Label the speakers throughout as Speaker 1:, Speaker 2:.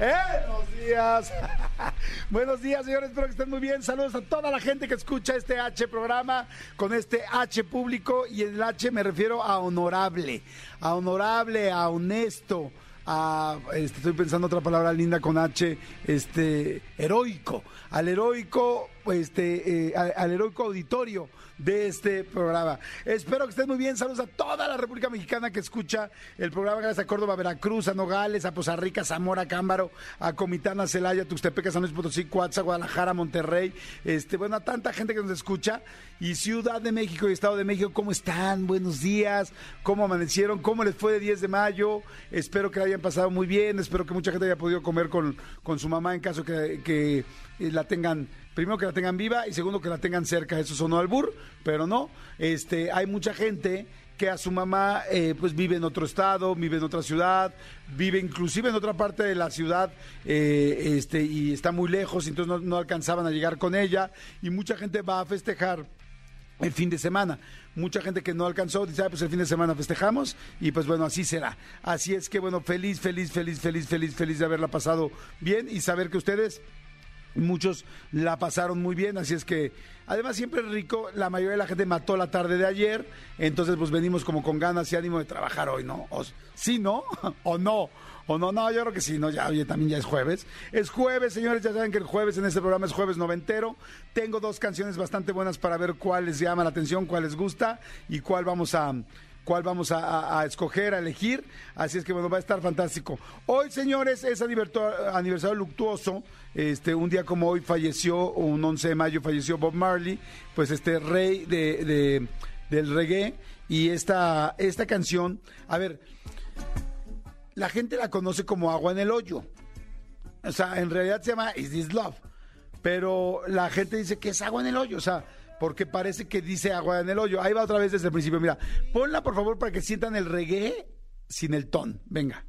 Speaker 1: días. Buenos días, señores. Espero que estén muy bien. Saludos a toda la gente que escucha este H programa con este H público. Y el H me refiero a honorable, a honorable, a honesto. A, este, estoy pensando otra palabra linda con H, este, heroico, al heroico, este, eh, al, heroico auditorio de este programa. Espero que estén muy bien. Saludos a toda la República Mexicana que escucha el programa. Gracias a Córdoba, Veracruz, a Nogales, a Poza Rica, Zamora, Cámbaro, a Comitán, a Celaya, Tuxtepeca, San Luis Potosí, Coatza, Guadalajara, Monterrey. Este, bueno, a tanta gente que nos escucha. Y Ciudad de México y Estado de México, ¿cómo están? Buenos días. ¿Cómo amanecieron? ¿Cómo les fue de 10 de mayo? Espero que la hayan pasado muy bien. Espero que mucha gente haya podido comer con, con su mamá en caso que, que la tengan primero que la tengan viva y segundo que la tengan cerca. Eso sonó albur, pero no. Este, hay mucha gente que a su mamá eh, pues vive en otro estado, vive en otra ciudad, vive inclusive en otra parte de la ciudad eh, este, y está muy lejos, entonces no, no alcanzaban a llegar con ella y mucha gente va a festejar el fin de semana. Mucha gente que no alcanzó dice, ah, pues el fin de semana festejamos y pues bueno, así será. Así es que bueno, feliz, feliz, feliz, feliz, feliz, feliz de haberla pasado bien y saber que ustedes Muchos la pasaron muy bien, así es que además siempre es rico, la mayoría de la gente mató la tarde de ayer, entonces pues venimos como con ganas y ánimo de trabajar hoy, ¿no? O, ¿Sí, no? ¿O no? ¿O no? No, yo creo que sí, no, ya, oye, también ya es jueves. Es jueves, señores, ya saben que el jueves en este programa es jueves noventero. Tengo dos canciones bastante buenas para ver cuál les llama la atención, cuál les gusta y cuál vamos a cuál vamos a, a, escoger, a elegir. Así es que bueno, va a estar fantástico. Hoy, señores, es aniversario luctuoso. Este, un día como hoy falleció, un 11 de mayo falleció Bob Marley, pues este rey de, de, del reggae. Y esta, esta canción, a ver, la gente la conoce como agua en el hoyo. O sea, en realidad se llama Is This Love. Pero la gente dice que es agua en el hoyo. O sea, porque parece que dice agua en el hoyo. Ahí va otra vez desde el principio. Mira, ponla por favor para que sientan el reggae sin el ton. Venga.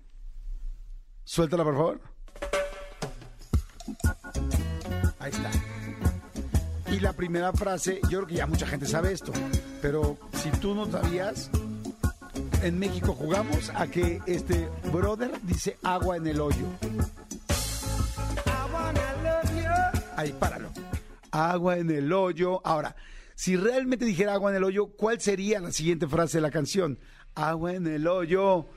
Speaker 1: Suéltala por favor. Ahí está. Y la primera frase, yo creo que ya mucha gente sabe esto, pero si tú no sabías, en México jugamos a que este brother dice agua en el hoyo. Ahí, páralo. Agua en el hoyo. Ahora, si realmente dijera agua en el hoyo, ¿cuál sería la siguiente frase de la canción? Agua en el hoyo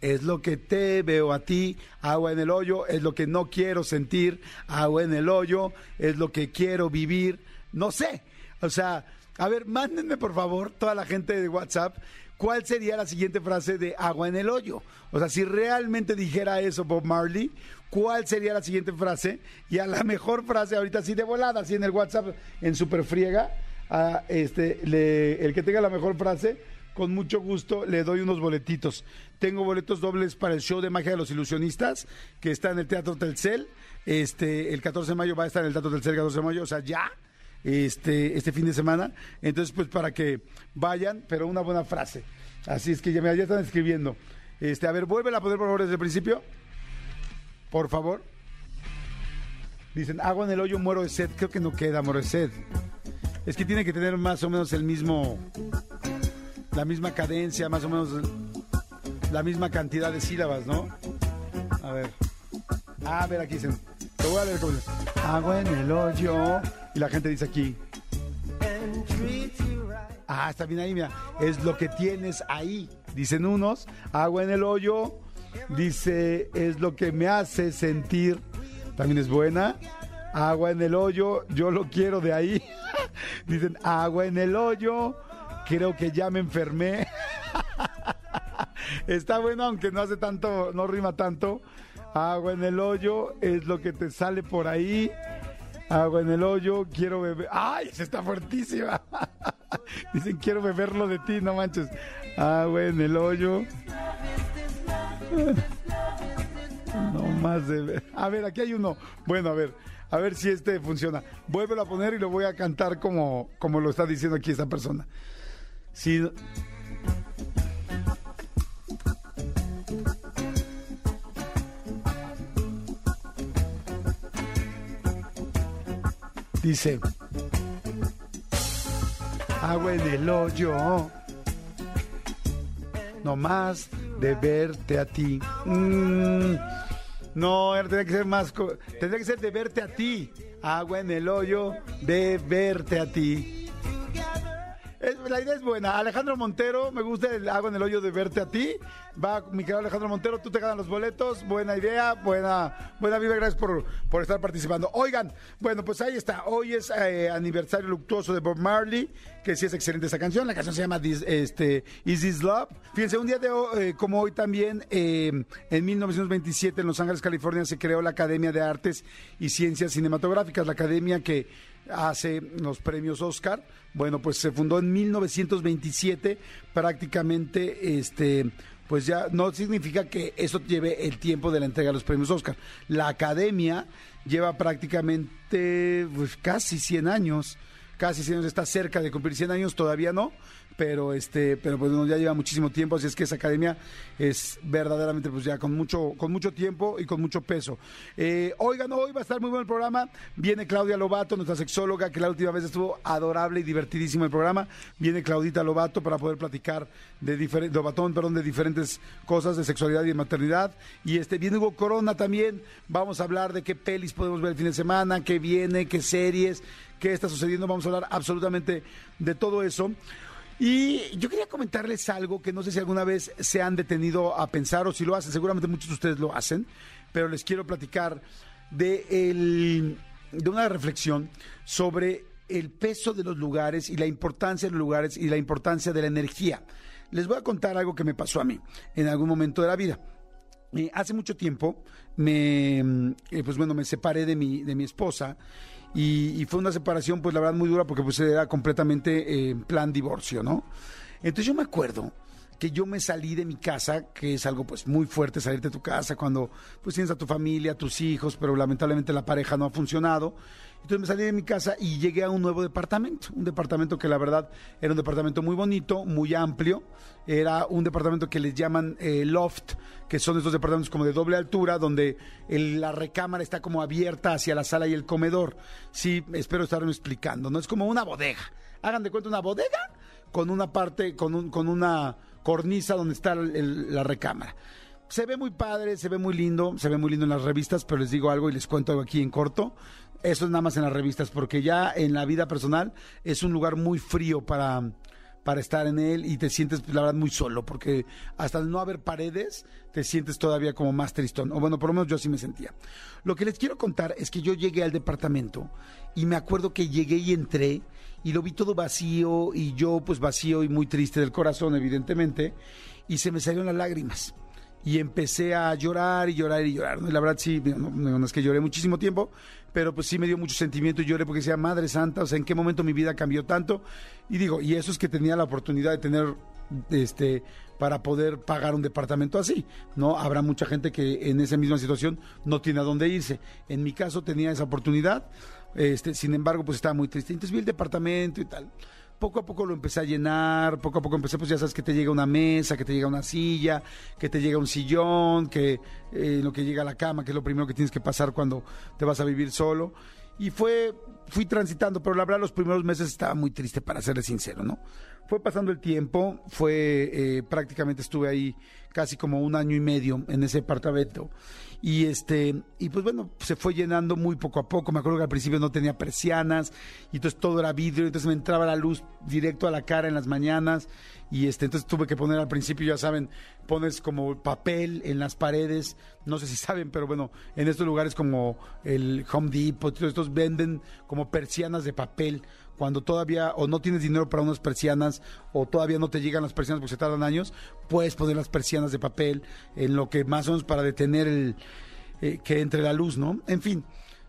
Speaker 1: es lo que te veo a ti, agua en el hoyo, es lo que no quiero sentir, agua en el hoyo, es lo que quiero vivir, no sé. O sea, a ver, mándenme por favor, toda la gente de WhatsApp, ¿cuál sería la siguiente frase de agua en el hoyo? O sea, si realmente dijera eso Bob Marley, ¿cuál sería la siguiente frase? Y a la mejor frase ahorita así de volada, así en el WhatsApp, en super friega, a este, el que tenga la mejor frase, con mucho gusto le doy unos boletitos. Tengo boletos dobles para el show de magia de los ilusionistas, que está en el Teatro Telcel. Este, el 14 de mayo va a estar en el Teatro Telcel, el 14 de mayo, o sea, ya, este, este fin de semana. Entonces, pues para que vayan, pero una buena frase. Así es que ya, ya están escribiendo. Este, a ver, vuelve a poner por favor desde el principio. Por favor. Dicen, agua en el hoyo, muero de sed. Creo que no queda, muero de sed. Es que tiene que tener más o menos el mismo la misma cadencia, más o menos la misma cantidad de sílabas, ¿no? A ver. Ah, a ver, aquí dicen. Te voy a leer dice. Agua en el hoyo. Y la gente dice aquí. Ah, está bien ahí, mira. Es lo que tienes ahí. Dicen unos. Agua en el hoyo. Dice, es lo que me hace sentir. También es buena. Agua en el hoyo. Yo lo quiero de ahí. Dicen, agua en el hoyo creo que ya me enfermé. Está bueno, aunque no hace tanto, no rima tanto. Agua en el hoyo es lo que te sale por ahí. Agua en el hoyo, quiero beber. ¡Ay! Se está fuertísima. Dicen, quiero beberlo de ti, no manches. Agua en el hoyo. No más de ver. A ver, aquí hay uno. Bueno, a ver, a ver si este funciona. Vuélvelo a poner y lo voy a cantar como, como lo está diciendo aquí esta persona. Sí. Dice, agua el hoyo, no más de verte a ti. Mm, no, tendría que ser más, tendría que ser de verte a ti. Agua en el hoyo, de verte a ti. La idea es buena. Alejandro Montero, me gusta el agua en el hoyo de verte a ti. Va, mi querido Alejandro Montero, tú te ganas los boletos. Buena idea, buena, buena vida. Gracias por, por estar participando. Oigan, bueno, pues ahí está. Hoy es eh, aniversario luctuoso de Bob Marley, que sí es excelente esa canción. La canción se llama This- este, Is This Love. Fíjense, un día de hoy, eh, como hoy también, eh, en 1927 en Los Ángeles, California, se creó la Academia de Artes y Ciencias Cinematográficas, la academia que hace los premios Oscar. Bueno, pues se fundó en 1927, prácticamente, este, pues ya no significa que eso lleve el tiempo de la entrega de los premios Oscar. La academia lleva prácticamente pues, casi 100 años, casi 100 años, está cerca de cumplir 100 años, todavía no, pero este pero pues ya lleva muchísimo tiempo así es que esa academia es verdaderamente pues ya con mucho con mucho tiempo y con mucho peso. Eh, oigan hoy va a estar muy bueno el programa. Viene Claudia Lobato nuestra sexóloga que la última vez estuvo adorable y divertidísimo el programa. Viene Claudita Lobato para poder platicar de diferentes Lobatón perdón de diferentes cosas de sexualidad y de maternidad. Y este viene Hugo Corona también. Vamos a hablar de qué pelis podemos ver el fin de semana qué viene qué series qué está sucediendo. Vamos a hablar absolutamente de todo eso y yo quería comentarles algo que no sé si alguna vez se han detenido a pensar o si lo hacen, seguramente muchos de ustedes lo hacen, pero les quiero platicar de, el- de una reflexión sobre el peso de los lugares y la importancia de los lugares y la importancia de la energía. Les voy a contar algo que me pasó a mí en algún momento de la vida. Eh, hace mucho tiempo me, eh, pues bueno, me separé de mi, de mi esposa y, y fue una separación, pues la verdad muy dura porque pues era completamente eh, en plan divorcio, ¿no? Entonces yo me acuerdo que yo me salí de mi casa, que es algo pues muy fuerte salirte de tu casa cuando pues tienes a tu familia, a tus hijos, pero lamentablemente la pareja no ha funcionado. Entonces me salí de mi casa y llegué a un nuevo departamento, un departamento que la verdad era un departamento muy bonito, muy amplio, era un departamento que les llaman eh, loft, que son estos departamentos como de doble altura, donde el- la recámara está como abierta hacia la sala y el comedor. Sí, espero estarme explicando, ¿no? Es como una bodega. Hagan de cuenta una bodega con una parte, con, un- con una cornisa donde está el- la recámara. Se ve muy padre, se ve muy lindo, se ve muy lindo en las revistas, pero les digo algo y les cuento algo aquí en corto. Eso es nada más en las revistas, porque ya en la vida personal es un lugar muy frío para, para estar en él y te sientes, la verdad, muy solo, porque hasta no haber paredes, te sientes todavía como más tristón. O bueno, por lo menos yo así me sentía. Lo que les quiero contar es que yo llegué al departamento y me acuerdo que llegué y entré y lo vi todo vacío y yo pues vacío y muy triste del corazón, evidentemente, y se me salieron las lágrimas y empecé a llorar y llorar y llorar. la verdad sí, no, no, no es que lloré muchísimo tiempo, pero pues sí me dio mucho sentimiento y lloré porque decía, Madre Santa, o sea, ¿en qué momento mi vida cambió tanto? Y digo, y eso es que tenía la oportunidad de tener, este, para poder pagar un departamento así, ¿no? Habrá mucha gente que en esa misma situación no tiene a dónde irse. En mi caso tenía esa oportunidad, este, sin embargo, pues estaba muy triste. Entonces vi el departamento y tal poco a poco lo empecé a llenar, poco a poco empecé, pues ya sabes que te llega una mesa, que te llega una silla, que te llega un sillón, que eh, lo que llega a la cama, que es lo primero que tienes que pasar cuando te vas a vivir solo. Y fue, fui transitando, pero la verdad los primeros meses estaba muy triste, para serles sincero, ¿no? Fue pasando el tiempo, fue, eh, prácticamente estuve ahí casi como un año y medio en ese departamento. Y este, y pues bueno, se fue llenando muy poco a poco. Me acuerdo que al principio no tenía persianas, y entonces todo era vidrio, entonces me entraba la luz directo a la cara en las mañanas. Y este, entonces tuve que poner al principio, ya saben, pones como papel en las paredes. No sé si saben, pero bueno, en estos lugares como el Home Depot, todos estos venden como persianas de papel cuando todavía o no tienes dinero para unas persianas o todavía no te llegan las persianas porque se tardan años, puedes poner las persianas de papel en lo que más o menos para detener el eh, que entre la luz, ¿no? En fin,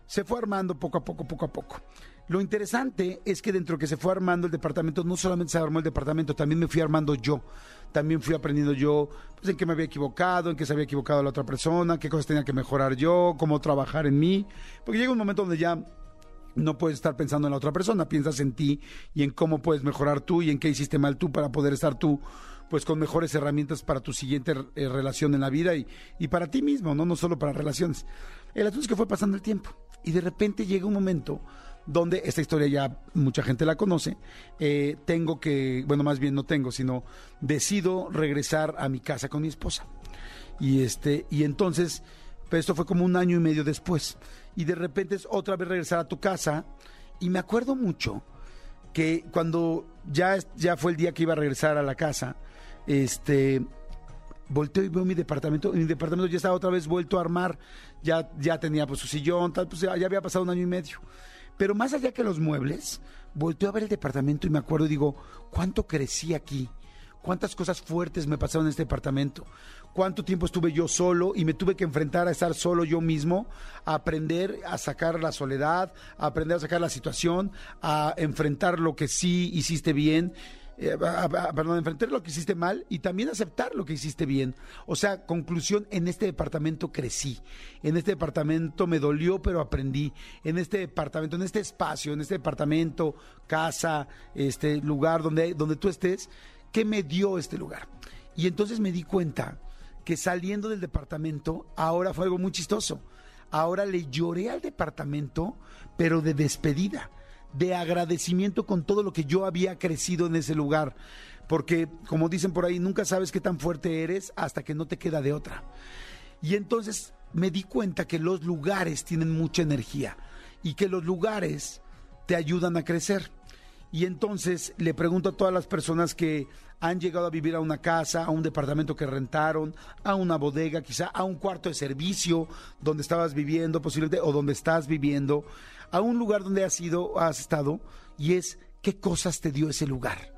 Speaker 1: se fue armando poco a poco, poco a poco. Lo interesante es que dentro que se fue armando el departamento, no solamente se armó el departamento, también me fui armando yo. También fui aprendiendo yo pues, en qué me había equivocado, en qué se había equivocado la otra persona, qué cosas tenía que mejorar yo, cómo trabajar en mí. Porque llega un momento donde ya no puedes estar pensando en la otra persona, piensas en ti y en cómo puedes mejorar tú y en qué hiciste mal tú para poder estar tú pues con mejores herramientas para tu siguiente eh, relación en la vida y, y, para ti mismo, ¿no? no solo para relaciones. El asunto es que fue pasando el tiempo y de repente llega un momento donde esta historia ya mucha gente la conoce, eh, tengo que, bueno, más bien no tengo, sino decido regresar a mi casa con mi esposa. Y, este, y entonces, pues esto fue como un año y medio después. Y de repente es otra vez regresar a tu casa. Y me acuerdo mucho que cuando ya, ya fue el día que iba a regresar a la casa, este, volteo y veo mi departamento, mi departamento ya estaba otra vez vuelto a armar, ya, ya tenía pues su sillón, tal, pues ya había pasado un año y medio. Pero más allá que los muebles, volteo a ver el departamento y me acuerdo y digo, ¿cuánto crecí aquí? ¿Cuántas cosas fuertes me pasaron en este departamento? ¿Cuánto tiempo estuve yo solo y me tuve que enfrentar a estar solo yo mismo, a aprender a sacar la soledad, a aprender a sacar la situación, a enfrentar lo que sí hiciste bien eh, perdón, enfrentar lo que hiciste mal y también aceptar lo que hiciste bien. O sea, conclusión, en este departamento crecí, en este departamento me dolió, pero aprendí, en este departamento, en este espacio, en este departamento, casa, este lugar donde, donde tú estés, ¿qué me dio este lugar? Y entonces me di cuenta que saliendo del departamento, ahora fue algo muy chistoso. Ahora le lloré al departamento, pero de despedida de agradecimiento con todo lo que yo había crecido en ese lugar. Porque, como dicen por ahí, nunca sabes qué tan fuerte eres hasta que no te queda de otra. Y entonces me di cuenta que los lugares tienen mucha energía y que los lugares te ayudan a crecer. Y entonces le pregunto a todas las personas que han llegado a vivir a una casa, a un departamento que rentaron, a una bodega, quizá a un cuarto de servicio donde estabas viviendo posiblemente o donde estás viviendo a un lugar donde has ido, has estado, y es qué cosas te dio ese lugar,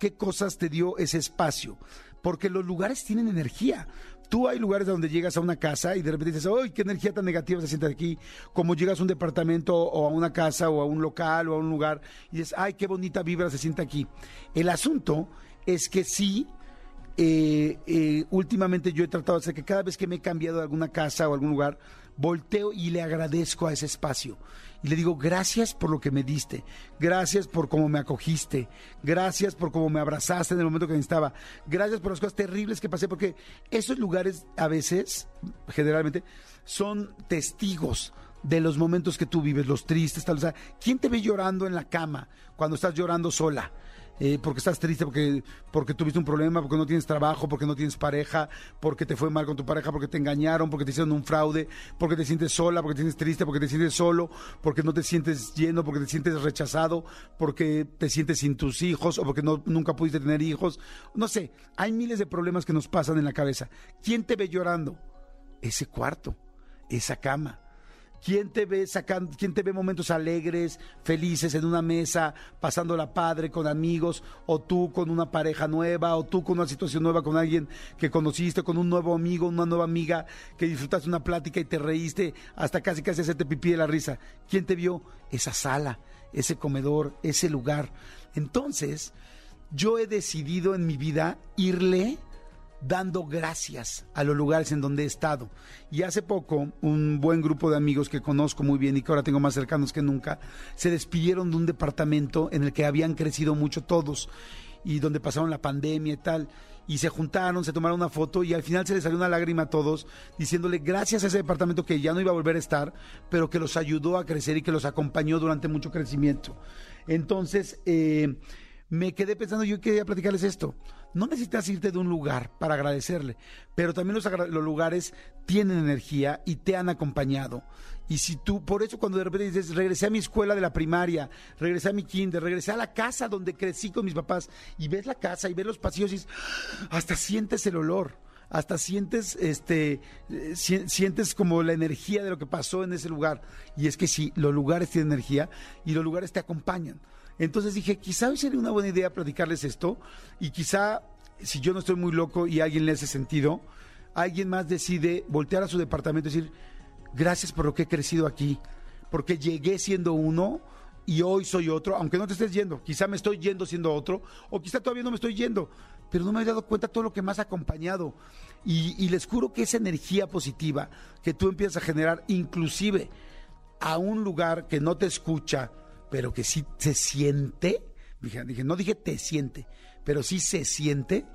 Speaker 1: qué cosas te dio ese espacio, porque los lugares tienen energía. Tú hay lugares donde llegas a una casa y de repente dices, ¡ay, qué energía tan negativa se siente aquí! Como llegas a un departamento o a una casa o a un local o a un lugar y dices, ¡ay, qué bonita vibra se siente aquí! El asunto es que sí, eh, eh, últimamente yo he tratado de hacer que cada vez que me he cambiado de alguna casa o algún lugar, volteo y le agradezco a ese espacio y le digo, gracias por lo que me diste, gracias por cómo me acogiste, gracias por cómo me abrazaste en el momento que necesitaba, gracias por las cosas terribles que pasé, porque esos lugares a veces, generalmente, son testigos de los momentos que tú vives, los tristes, tal. O sea, ¿quién te ve llorando en la cama cuando estás llorando sola? Eh, porque estás triste, porque, porque tuviste un problema, porque no tienes trabajo, porque no tienes pareja, porque te fue mal con tu pareja, porque te engañaron, porque te hicieron un fraude, porque te sientes sola, porque te sientes triste, porque te sientes solo, porque no te sientes lleno, porque te sientes rechazado, porque te sientes sin tus hijos o porque no, nunca pudiste tener hijos. No sé, hay miles de problemas que nos pasan en la cabeza. ¿Quién te ve llorando? Ese cuarto, esa cama ¿Quién te ve sacando, quién te ve momentos alegres, felices en una mesa, pasándola padre con amigos, o tú con una pareja nueva, o tú con una situación nueva con alguien que conociste, con un nuevo amigo, una nueva amiga, que disfrutaste una plática y te reíste hasta casi casi hacerte pipí de la risa? ¿Quién te vio? Esa sala, ese comedor, ese lugar. Entonces, yo he decidido en mi vida irle dando gracias a los lugares en donde he estado. Y hace poco, un buen grupo de amigos que conozco muy bien y que ahora tengo más cercanos que nunca, se despidieron de un departamento en el que habían crecido mucho todos y donde pasaron la pandemia y tal. Y se juntaron, se tomaron una foto y al final se les salió una lágrima a todos diciéndole gracias a ese departamento que ya no iba a volver a estar, pero que los ayudó a crecer y que los acompañó durante mucho crecimiento. Entonces, eh, me quedé pensando, yo quería platicarles esto no necesitas irte de un lugar para agradecerle, pero también los, lugares tienen energía y te han acompañado. Y si tú, por eso cuando de repente dices, regresé a mi escuela de la primaria, regresé a mi kinder, regresé a la casa donde crecí con mis papás, y ves la casa y ves los pasillos y hasta sientes el olor hasta sientes este sientes como la energía de lo que pasó en ese lugar y es que sí los lugares tienen energía y los lugares te acompañan entonces dije, quizá hoy sería una buena idea platicarles esto y quizá, si yo no estoy muy loco y alguien le hace sentido, alguien más decide voltear a su departamento y decir, gracias por lo que he crecido aquí, porque llegué siendo uno y hoy soy otro, aunque no te estés yendo, quizá me estoy yendo siendo otro, o quizá todavía no me estoy yendo, pero no me he dado cuenta todo lo que me has acompañado. Y, y les juro que esa energía positiva que tú empiezas a generar, inclusive a un lugar que no te escucha, pero que sí se siente, dije, dije, no dije te siente, pero sí se siente,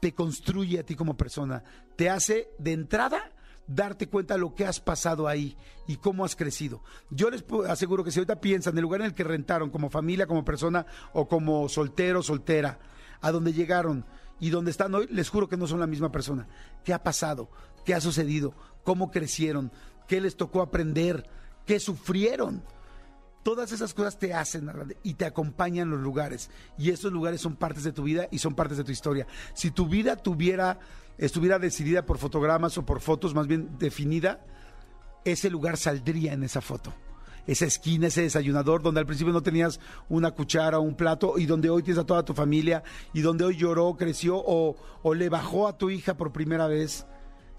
Speaker 1: te construye a ti como persona, te hace de entrada darte cuenta de lo que has pasado ahí y cómo has crecido. Yo les aseguro que si ahorita piensan en el lugar en el que rentaron, como familia, como persona o como soltero, soltera, a donde llegaron y donde están hoy, les juro que no son la misma persona. ¿Qué ha pasado? ¿Qué ha sucedido? ¿Cómo crecieron? ¿Qué les tocó aprender? ¿Qué sufrieron? Todas esas cosas te hacen y te acompañan los lugares. Y esos lugares son partes de tu vida y son partes de tu historia. Si tu vida tuviera, estuviera decidida por fotogramas o por fotos, más bien definida, ese lugar saldría en esa foto. Esa esquina, ese desayunador donde al principio no tenías una cuchara o un plato y donde hoy tienes a toda tu familia y donde hoy lloró, creció o le bajó a tu hija por primera vez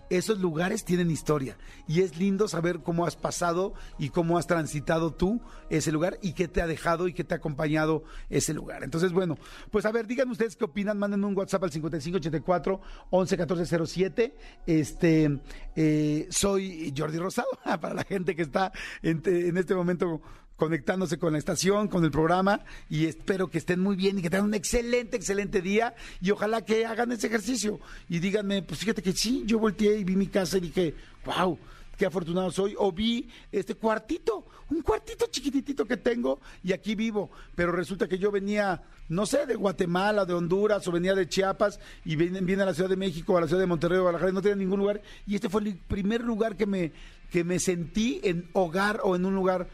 Speaker 1: esos lugares tienen historia y es lindo saber cómo has pasado y cómo has transitado tú ese lugar y qué te ha dejado y qué te ha acompañado ese lugar. Entonces, bueno, pues a ver, díganme ustedes qué opinan, manden un WhatsApp al 5584 111407. Este, eh, soy Jordi Rosado, para la gente que está en, en este momento conectándose con la estación, con el programa y espero que estén muy bien y que tengan un excelente, excelente día y ojalá que hagan ese ejercicio. Y díganme, pues fíjate que sí, yo volteé y vi mi casa y dije, wow, qué afortunado soy o vi este cuartito, un cuartito chiquititito que tengo y aquí vivo, pero resulta que yo venía, no sé, de Guatemala, de Honduras o venía de Chiapas y viene, viene a la Ciudad de México, a la Ciudad de Monterrey, Guadalajara, y no tenía ningún lugar. Y este fue el primer lugar que me, que me sentí en hogar o en un lugar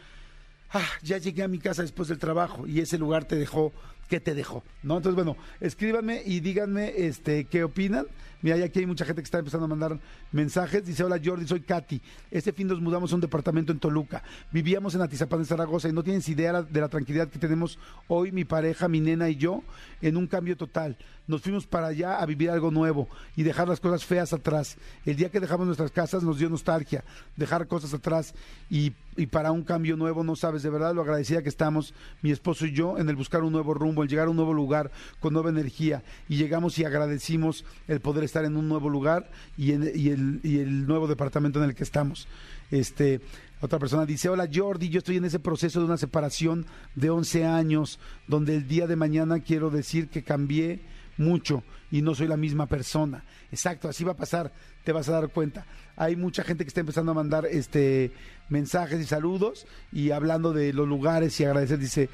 Speaker 1: ah, ya llegué a mi casa después del trabajo y ese lugar te dejó, ¿qué te dejó? ¿No? Entonces, bueno, escríbanme y díganme este, qué opinan. Mira, aquí hay mucha gente que está empezando a mandar mensajes. Dice, hola Jordi, soy Katy. Este fin nos mudamos a un departamento en Toluca. Vivíamos en Atizapán de Zaragoza y no tienes idea de la tranquilidad que tenemos hoy mi pareja, mi nena y yo en un cambio total. Nos fuimos para allá a vivir algo nuevo y dejar las cosas feas atrás. El día que dejamos nuestras casas nos dio nostalgia, dejar cosas atrás y, y para un cambio nuevo, no sabes de verdad lo agradecida que estamos, mi esposo y yo, en el buscar un nuevo rumbo, el llegar a un nuevo lugar con nueva energía y llegamos y agradecimos el poder estar en un nuevo lugar y, en, y, el, y el nuevo departamento en el que estamos. Este, otra persona dice, hola Jordi, yo estoy en ese proceso de una separación de 11 años, donde el día de mañana quiero decir que cambié mucho y no soy la misma persona. Exacto, así va a pasar, te vas a dar cuenta. Hay mucha gente que está empezando a mandar este mensajes y saludos y hablando de los lugares y agradecer, dice,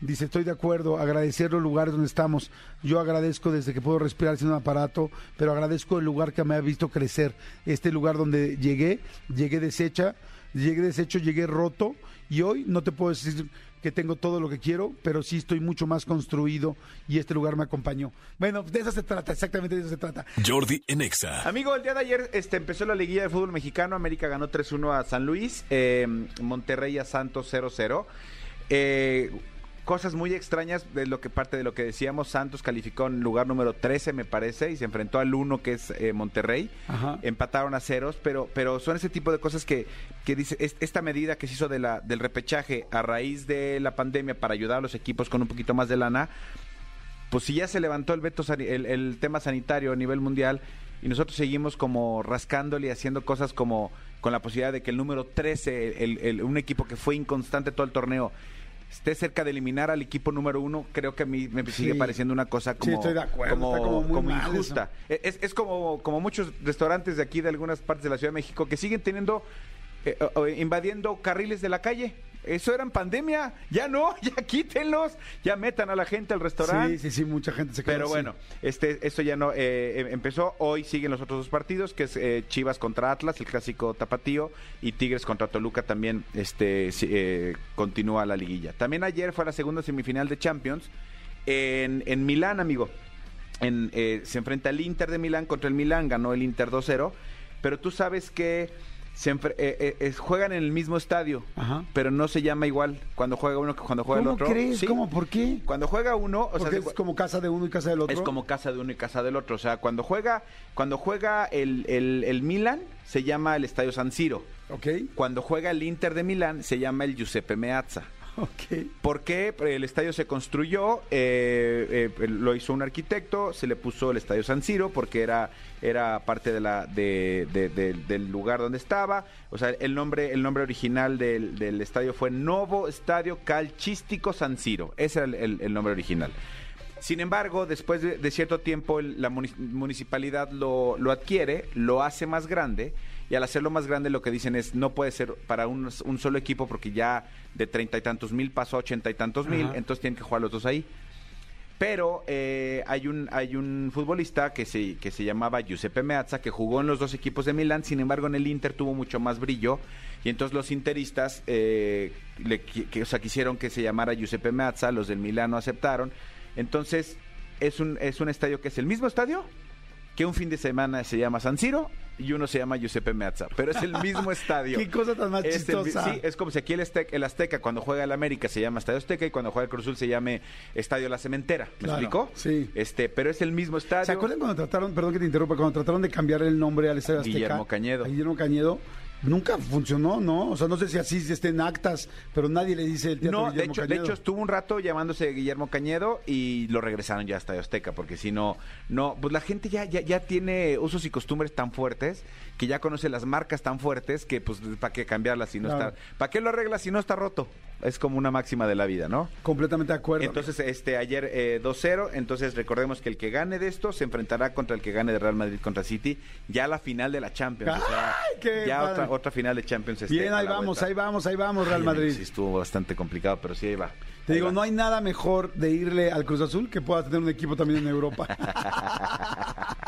Speaker 1: Dice, estoy de acuerdo, agradecer los lugares donde estamos. Yo agradezco desde que puedo respirar sin un aparato, pero agradezco el lugar que me ha visto crecer. Este lugar donde llegué, llegué deshecha, llegué deshecho, llegué roto y hoy no te puedo decir que tengo todo lo que quiero, pero sí estoy mucho más construido y este lugar me acompañó. Bueno, de eso se trata, exactamente de eso se trata.
Speaker 2: Jordi en Exa.
Speaker 3: Amigo, el día de ayer este, empezó la liguilla de fútbol mexicano. América ganó 3-1 a San Luis. eh, Monterrey a Santos 0-0. Eh, cosas muy extrañas de lo que parte de lo que decíamos. Santos calificó en lugar número 13, me parece, y se enfrentó al 1 que es eh, Monterrey.
Speaker 1: Ajá.
Speaker 3: Empataron a ceros, pero, pero son ese tipo de cosas que, que dice, es- esta medida que se hizo de la, del repechaje a raíz de la pandemia para ayudar a los equipos con un poquito más de lana, pues si ya se levantó el veto el, el tema sanitario a nivel mundial y nosotros seguimos como rascándole y haciendo cosas como con la posibilidad de que el número 13, el, el- un equipo que fue inconstante todo el torneo, esté cerca de eliminar al equipo número uno, creo que a mí me sigue
Speaker 1: Sí.
Speaker 3: pareciendo una cosa como,
Speaker 1: estoy de acuerdo,
Speaker 3: como,
Speaker 1: está como muy
Speaker 3: como
Speaker 1: mal
Speaker 3: injusta. Es, es como, como muchos restaurantes de aquí, de algunas partes de la Ciudad de México, que siguen teniendo, eh, invadiendo carriles de la calle. Eso era en pandemia, ya no, ya quítenlos, ya metan a la gente al restaurante.
Speaker 1: Sí, sí, sí, mucha gente se quedó
Speaker 3: Pero
Speaker 1: así.
Speaker 3: bueno, este, esto ya no eh, em- empezó. Hoy siguen los otros dos partidos, que es eh, Chivas contra Atlas, el clásico tapatío, y Tigres contra Toluca también este, eh, continúa la liguilla. También ayer fue la segunda semifinal de Champions en, en Milán, amigo. En, eh, se enfrenta el Inter de Milán contra el Milán, ganó el Inter 2-0, pero tú sabes que se eh, eh, juegan en el mismo estadio,
Speaker 1: Ajá.
Speaker 3: pero no se llama igual cuando juega uno que cuando juega el
Speaker 1: ¿Cómo
Speaker 3: otro.
Speaker 1: crees?
Speaker 3: Sí.
Speaker 1: ¿Cómo? ¿Por qué?
Speaker 3: Cuando juega uno, o sea,
Speaker 1: Porque
Speaker 3: de-
Speaker 1: es como casa de uno y casa del otro.
Speaker 3: es como casa de uno y casa del otro. O sea, cuando juega, cuando juega el, el, el Milan, se llama el Estadio San Siro.
Speaker 1: Ok.
Speaker 3: Cuando juega el Inter de Milán, se llama el Giuseppe Meazza.
Speaker 1: Ok.
Speaker 3: ¿Por qué? El estadio se construyó, eh, eh, lo hizo un arquitecto, se le puso el estadio San Siro porque era, era parte del lugar donde estaba. O sea, el nombre, el nombre original del, estadio fue Novo Estadio Calcístico San Siro. Ese era el, nombre original. Sin embargo, después de, cierto tiempo, la muni- municipalidad lo, lo adquiere, lo hace más grande, y al hacerlo más grande lo que dicen es no puede ser para un, un solo equipo porque ya de treinta y tantos mil pasó a ochenta y tantos mil, entonces tienen que jugar los dos ahí. Pero eh, hay un hay un futbolista que se que se llamaba Giuseppe Meazza que jugó en los dos equipos de Milán, sin embargo en el Inter tuvo mucho más brillo y entonces los interistas eh, le que, o sea, quisieron que se llamara Giuseppe Meazza, los del Milán no aceptaron. Entonces es un es un estadio que es el mismo estadio que un fin de semana se llama San Siro y uno se llama Giuseppe Meazza, pero es el mismo estadio.
Speaker 1: Qué cosa tan más
Speaker 3: Es el
Speaker 1: chistosa.
Speaker 3: sí, es como si aquí el, Azteca, el Azteca cuando juega el América se llama Estadio Azteca y cuando juega el Cruz Azul se llame Estadio La Cementera. ¿Me
Speaker 1: Claro,
Speaker 3: explicó?
Speaker 1: sí.
Speaker 3: Este, pero es el mismo estadio.
Speaker 1: ¿Se acuerdan cuando trataron, perdón que te interrumpa, cuando trataron de cambiar el nombre al Estadio Azteca?
Speaker 3: Guillermo Cañedo.
Speaker 1: Guillermo Cañedo. Nunca funcionó, ¿no? O sea, no sé si así esté en actas, pero nadie le dice el teatro
Speaker 3: No, de
Speaker 1: Guillermo
Speaker 3: hecho, de hecho estuvo un rato llamándose Guillermo Cañedo y lo regresaron ya a Estadio Azteca, porque si no, no, pues la gente ya, ya, ya tiene usos y costumbres tan fuertes que ya conoce las marcas tan fuertes que pues para qué cambiarlas si no
Speaker 1: Claro.
Speaker 3: está, para qué lo arreglas si no está roto. Es como una máxima de la vida, ¿no?
Speaker 1: Completamente de acuerdo.
Speaker 3: Entonces, este ayer eh, 2-0, entonces recordemos que el que gane de esto se enfrentará contra el que gane de Real Madrid contra City, ya la final de la Champions. o sea,
Speaker 1: ¡Ay, qué
Speaker 3: ya
Speaker 1: padre!
Speaker 3: otra, otra final de Champions. este,
Speaker 1: Bien, ahí vamos,
Speaker 3: vuelta.
Speaker 1: ahí vamos, ahí vamos, Real
Speaker 3: Ay,
Speaker 1: Madrid.
Speaker 3: Sí, estuvo bastante complicado, pero sí ahí va.
Speaker 1: Te
Speaker 3: Ahí
Speaker 1: digo,
Speaker 3: va.
Speaker 1: no hay nada mejor de irle al Cruz Azul que pueda tener un equipo también en Europa.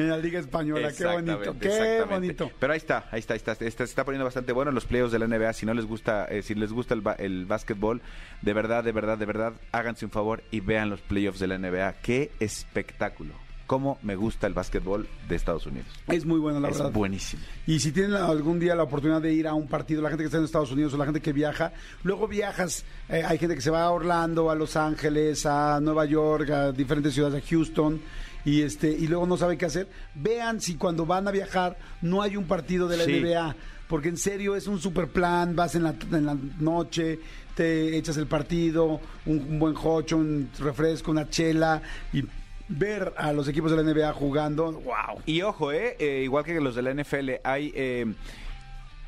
Speaker 1: en la Liga Española, qué bonito, qué bonito.
Speaker 3: Pero ahí está, ahí está, ahí está, está- se está poniendo bastante bueno los playoffs de la NBA. Si no les gusta, eh, si les gusta el, el básquetbol, de verdad, de verdad, de verdad, háganse un favor y vean los playoffs de la NBA. Qué espectáculo. Cómo me gusta el básquetbol de Estados Unidos.
Speaker 1: Es muy bueno, la
Speaker 3: es
Speaker 1: verdad.
Speaker 3: buenísimo.
Speaker 1: Y si tienen algún día la oportunidad de ir a un partido, la gente que está en Estados Unidos o la gente que viaja, luego viajas, eh, hay gente que se va a Orlando, a Los Ángeles, a Nueva York, a diferentes ciudades, a Houston, y este y luego no sabe qué hacer. Vean si cuando van a viajar no hay un partido de la
Speaker 3: Sí.
Speaker 1: NBA, porque en serio es un super plan, vas en la, en la noche, te echas el partido, un, un buen hocho, un refresco, una chela, y ver a los equipos de la NBA jugando, wow.
Speaker 3: Y ojo, eh, eh, igual que los de la NFL, hay, eh,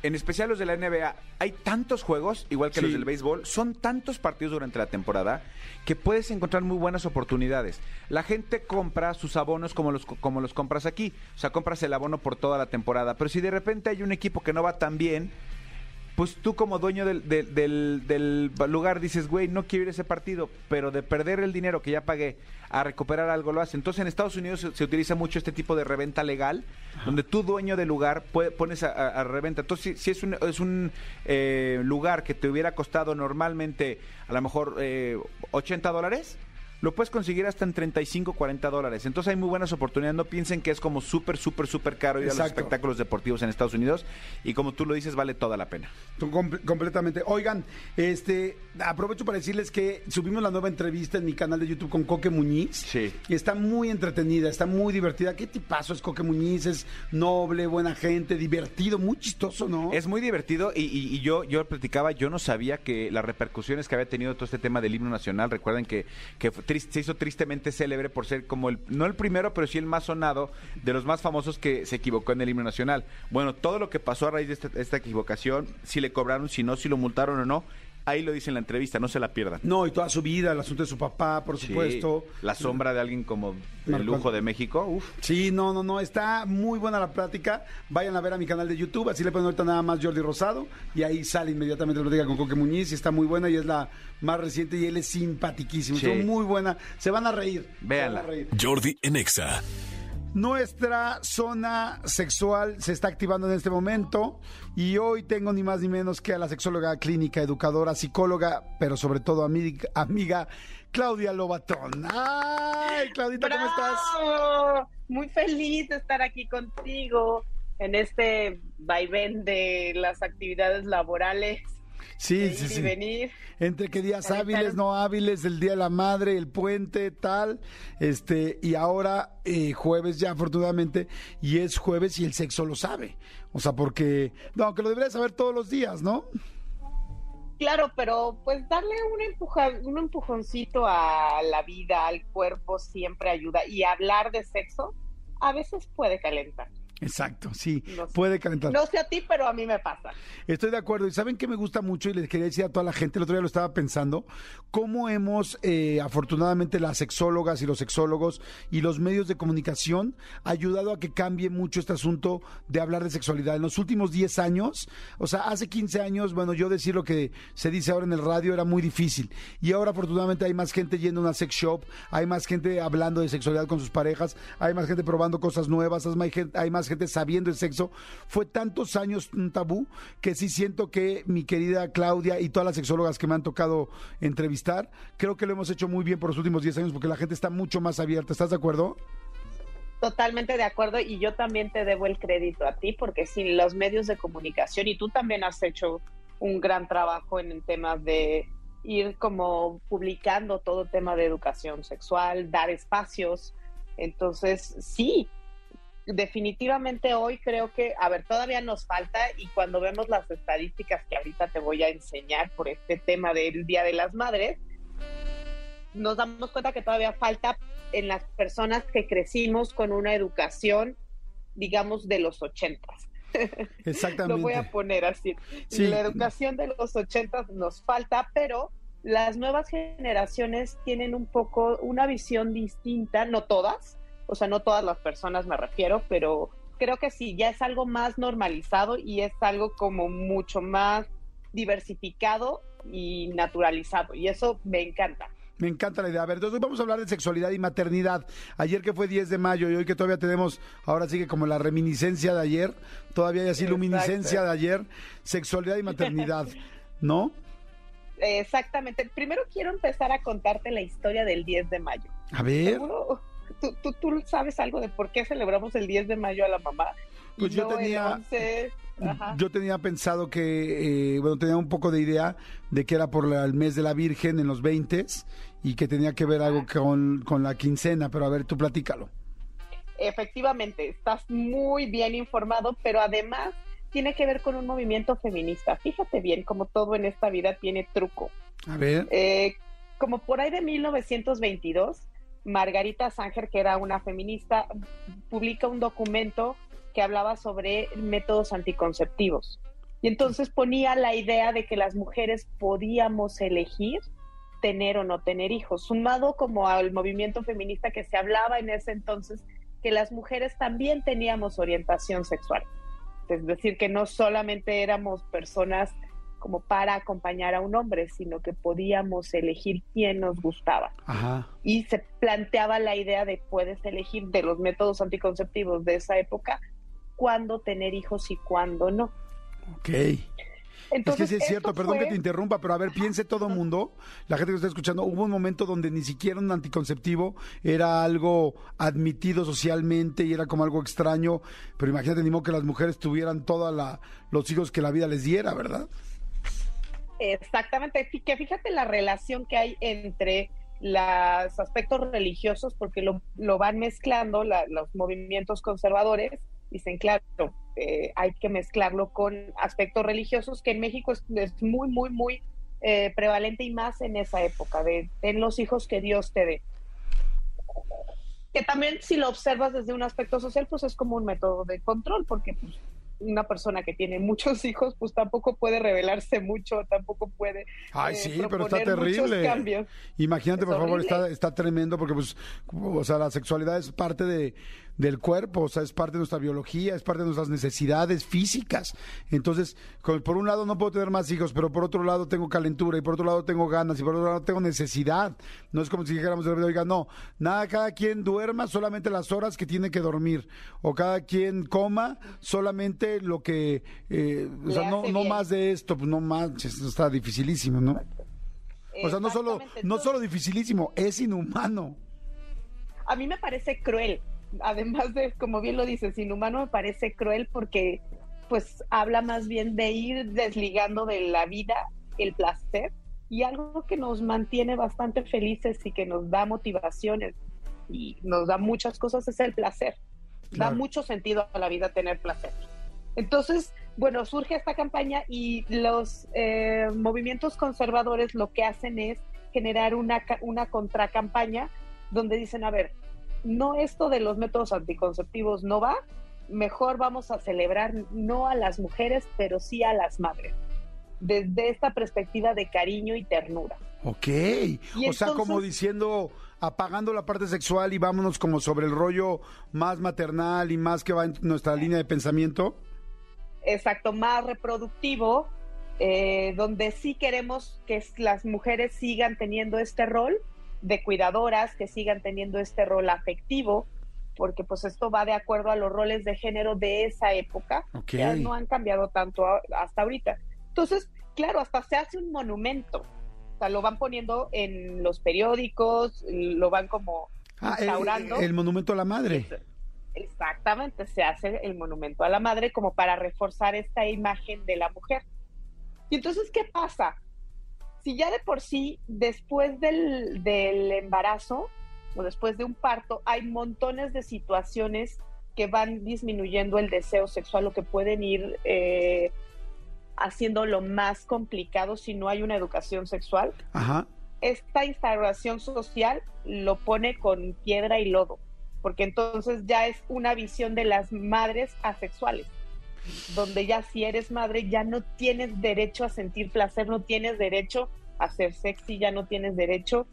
Speaker 3: en especial los de la NBA, hay tantos juegos, igual que
Speaker 1: Sí.
Speaker 3: los del béisbol, son tantos partidos durante la temporada que puedes encontrar muy buenas oportunidades. La gente compra sus abonos como los, como los compras aquí, o sea, compras el abono por toda la temporada, pero si de repente hay un equipo que no va tan bien, pues tú como dueño del, del, del- del lugar dices, güey, no quiero ir a ese partido, pero de perder el dinero que ya pagué a recuperar algo lo hace. Entonces en Estados Unidos se, se utiliza mucho este tipo de reventa legal, donde tú dueño del lugar puede- pones a reventa. Entonces si, si es un, es un eh, lugar que te hubiera costado normalmente a lo mejor eh, 80 dólares, lo puedes conseguir hasta en 35, 40 dólares. Entonces hay muy buenas oportunidades. No piensen que es como súper, súper, súper caro ir a los espectáculos deportivos en Estados Unidos. Y como tú lo dices, vale toda la pena.
Speaker 1: Com- completamente. Oigan, este, aprovecho para decirles que subimos la nueva entrevista en mi canal de YouTube con Coque Muñiz.
Speaker 3: Sí.
Speaker 1: Y está muy entretenida, está muy divertida. ¿Qué tipazo es Coque Muñiz? Es noble, buena gente, divertido, muy chistoso, ¿no?
Speaker 3: Es muy divertido y, y- y yo yo platicaba, yo no sabía que las repercusiones que había tenido todo este tema del himno nacional, recuerden que, que se hizo tristemente célebre por ser como el, no el primero, pero sí el más sonado, de los más famosos que se equivocó en el himno nacional. Bueno, todo lo que pasó a raíz de esta, esta equivocación, si le cobraron, si no, si lo multaron o no, ahí lo dice en la entrevista, no se la pierdan.
Speaker 1: No, y toda su vida, el asunto de su papá, por
Speaker 3: Sí,
Speaker 1: supuesto.
Speaker 3: la sombra de alguien como el lujo de México, uf.
Speaker 1: Sí, no, no, no, está muy buena la plática. Vayan a ver a mi canal de YouTube, así le ponen ahorita nada más Jordi Rosado y ahí sale inmediatamente la plática con Coque Muñiz y está muy buena y es la más reciente y él es simpaticísimo.
Speaker 3: Sí.
Speaker 1: Muy buena, se van a reír. se
Speaker 3: Véanla.
Speaker 1: van a reír.
Speaker 2: Jordi en Exa.
Speaker 1: Nuestra zona sexual se está activando en este momento y hoy tengo ni más ni menos que a la sexóloga clínica, educadora, psicóloga, pero sobre todo amiga, amiga Claudia Lobatón. ¡Ay, Claudita, cómo estás!
Speaker 4: Muy feliz de estar aquí contigo en este vaivén de las actividades laborales.
Speaker 1: Sí, sí, sí.
Speaker 4: venir.
Speaker 1: Entre que días hábiles, no hábiles, el Día de la Madre, el puente, tal, este, y ahora eh, jueves ya afortunadamente, y es jueves y el sexo lo sabe. O sea, porque, no, que lo debería saber todos los días, ¿no?
Speaker 4: Claro, pero pues darle un, empuja, un empujoncito a la vida, al cuerpo, siempre ayuda. Y hablar de sexo a veces puede calentar.
Speaker 1: Exacto, sí,
Speaker 4: No sé.
Speaker 1: puede calentar.
Speaker 4: No sé a ti, pero a mí me pasa.
Speaker 1: Estoy de acuerdo. Y saben que me gusta mucho y les quería decir a toda la gente, el otro día lo estaba pensando, cómo hemos, eh, afortunadamente, las sexólogas y los sexólogos y los medios de comunicación ayudado a que cambie mucho este asunto de hablar de sexualidad. En los últimos 10 años, o sea, hace 15 años, bueno, yo decir lo que se dice ahora en el radio era muy difícil. Y ahora, afortunadamente, hay más gente yendo a una sex shop, hay más gente hablando de sexualidad con sus parejas, hay más gente probando cosas nuevas, hay más gente, hay más gente sabiendo el sexo. Fue tantos años un tabú que sí siento que mi querida Claudia y todas las sexólogas que me han tocado entrevistar, creo que lo hemos hecho muy bien por los últimos 10 años porque la gente está mucho más abierta. ¿Estás de acuerdo?
Speaker 4: Totalmente de acuerdo y yo también te debo el crédito a ti porque sin los medios de comunicación y tú también has hecho un gran trabajo en el tema de ir como publicando todo tema de educación sexual, dar espacios. Entonces, sí, definitivamente hoy creo que, a ver, todavía nos falta y cuando vemos las estadísticas que ahorita te voy a enseñar por este tema del Día de las Madres, nos damos cuenta que todavía falta en las personas que crecimos con una educación, digamos, de los ochentas.
Speaker 1: Exactamente.
Speaker 4: Lo voy a poner así.
Speaker 1: Sí.
Speaker 4: La educación de los ochentas nos falta, pero las nuevas generaciones tienen un poco una visión distinta, no todas, o sea, no todas las personas me refiero, pero creo que sí, ya es algo más normalizado y es algo como mucho más diversificado y naturalizado, y eso me encanta.
Speaker 1: Me encanta la idea. A ver, entonces hoy vamos a hablar de sexualidad y maternidad. Ayer que fue 10 de mayo y hoy que todavía tenemos, ahora sigue como la reminiscencia de ayer, todavía hay así
Speaker 4: Exacto.
Speaker 1: luminiscencia de ayer, sexualidad y maternidad, ¿no?
Speaker 4: Exactamente. Primero quiero empezar a contarte la historia del 10 de mayo.
Speaker 1: A ver,
Speaker 4: Seguro, ¿tú, tú, tú sabes algo de por qué celebramos el 10 de mayo a la mamá?
Speaker 1: Pues yo
Speaker 4: no
Speaker 1: tenía-
Speaker 4: 11. Ajá.
Speaker 1: yo tenía pensado que, eh, bueno, tenía un poco de idea de que era por la- el mes de la Virgen en los 20 y que tenía que ver algo con, con la quincena, pero a ver, tú platícalo.
Speaker 4: Efectivamente, estás muy bien informado, pero además tiene que ver con un movimiento feminista. Fíjate bien, como todo en esta vida tiene truco.
Speaker 1: A ver,
Speaker 4: Eh, como por ahí de 1922, Margarita Sanger, que era una feminista, publica un documento que hablaba sobre métodos anticonceptivos. Y entonces ponía la idea de que las mujeres podíamos elegir tener o no tener hijos, sumado como al movimiento feminista que se hablaba en ese entonces que las mujeres también teníamos orientación sexual. Es decir, que no solamente éramos personas como para acompañar a un hombre, sino que podíamos elegir quién nos gustaba.
Speaker 1: ajá.
Speaker 4: Y se planteaba la idea de puedes elegir de los métodos anticonceptivos de esa época cuándo tener hijos y cuándo no.
Speaker 1: Ok. es que
Speaker 4: Entonces,
Speaker 1: sí es cierto, perdón
Speaker 4: fue-
Speaker 1: que te interrumpa, pero a ver, piense todo el mundo, la gente que está escuchando, hubo un momento donde ni siquiera un anticonceptivo era algo admitido socialmente y era como algo extraño, pero imagínate, ni modo que las mujeres tuvieran todos los hijos que la vida les diera, ¿verdad?
Speaker 4: Exactamente, que fíjate la relación que hay entre los aspectos religiosos, porque lo, lo van mezclando la- los movimientos conservadores, dicen, claro, eh, hay que mezclarlo con aspectos religiosos, que en México es, muy, muy, muy eh, prevalente y más en esa época, de ten los hijos que Dios te dé. Que también si lo observas desde un aspecto social, pues es como un método de control, porque pues, una persona que tiene muchos hijos, pues tampoco puede revelarse mucho, tampoco puede.
Speaker 1: Ay,
Speaker 4: eh,
Speaker 1: sí, pero está terrible.
Speaker 4: cambios.
Speaker 1: Imagínate,
Speaker 4: Es
Speaker 1: por favor, está, está tremendo porque, pues, o sea, la sexualidad es parte de, del cuerpo, o sea, es parte de nuestra biología, es parte de nuestras necesidades físicas. Entonces, con- por un lado no puedo tener más hijos, pero por otro lado tengo calentura y por otro lado tengo ganas y por otro lado tengo necesidad. No es como si dijéramos, oiga, no, nada, cada quien duerma solamente las horas que tiene que dormir o cada quien coma solamente lo que, eh, o sea, no, más de esto, pues no manches, está dificilísimo, ¿no? O sea, no solo, no solo dificilísimo, es inhumano.
Speaker 4: A mí me parece cruel, además de, como bien lo dices, inhumano me parece cruel porque pues habla más bien de ir desligando de la vida el placer y algo que nos mantiene bastante felices y que nos da motivaciones y nos da muchas cosas es el placer. Da mucho sentido a la vida tener placer. Entonces, bueno, surge esta campaña y los eh, movimientos conservadores lo que hacen es generar una, una contracampaña donde dicen, a ver, no esto de los métodos anticonceptivos no va, mejor vamos a celebrar no a las mujeres, pero sí a las madres, desde esta perspectiva de cariño y ternura.
Speaker 1: Ok, o sea, como diciendo, apagando la parte sexual y vámonos como sobre el rollo más maternal y más que va en nuestra línea de pensamiento.
Speaker 4: Exacto, más reproductivo, eh, donde sí queremos que las mujeres sigan teniendo este rol de cuidadoras, que sigan teniendo este rol afectivo, porque pues esto va de acuerdo a los roles de género de esa época, que ya no han cambiado tanto hasta ahorita. Entonces, claro, hasta se hace un monumento, o sea, lo van poniendo en los periódicos, lo van como
Speaker 1: ah, instaurando. el, monumento a la madre.
Speaker 4: Exactamente, se hace el monumento a la madre como para reforzar esta imagen de la mujer. Y entonces, ¿qué pasa? Si ya de por sí, después del, del embarazo, o después de un parto, hay montones de situaciones que van disminuyendo el deseo sexual o que pueden ir eh, haciendo lo más complicado si no hay una educación sexual. Esta instauración social lo pone con piedra y lodo, porque entonces ya es una visión de las madres asexuales, donde ya si eres madre ya no tienes derecho a sentir placer, no tienes derecho a ser sexy, ya no tienes derecho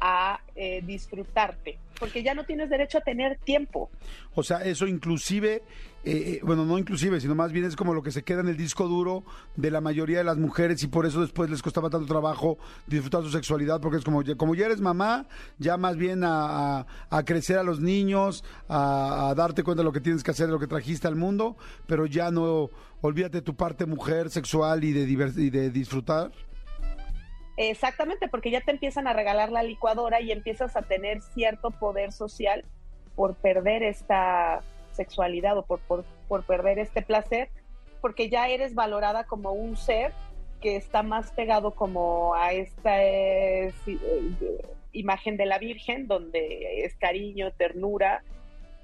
Speaker 4: a eh, disfrutarte, porque ya no tienes derecho a tener tiempo.
Speaker 1: O sea, eso inclusive, eh, eh, bueno, no inclusive, sino más bien es como lo que se queda en el disco duro de la mayoría de las mujeres y por eso después les costaba tanto trabajo disfrutar su sexualidad, porque es como, como ya eres mamá, ya más bien a, crecer a los niños, a, darte cuenta de lo que tienes que hacer, de lo que trajiste al mundo, pero ya no, olvídate tu parte mujer, sexual y de, y de disfrutar.
Speaker 4: Exactamente, porque ya te empiezan a regalar la licuadora y empiezas a tener cierto poder social por perder esta sexualidad o por, por, perder este placer, porque ya eres valorada como un ser que está más pegado como a esta eh, imagen de la Virgen, donde es cariño, ternura,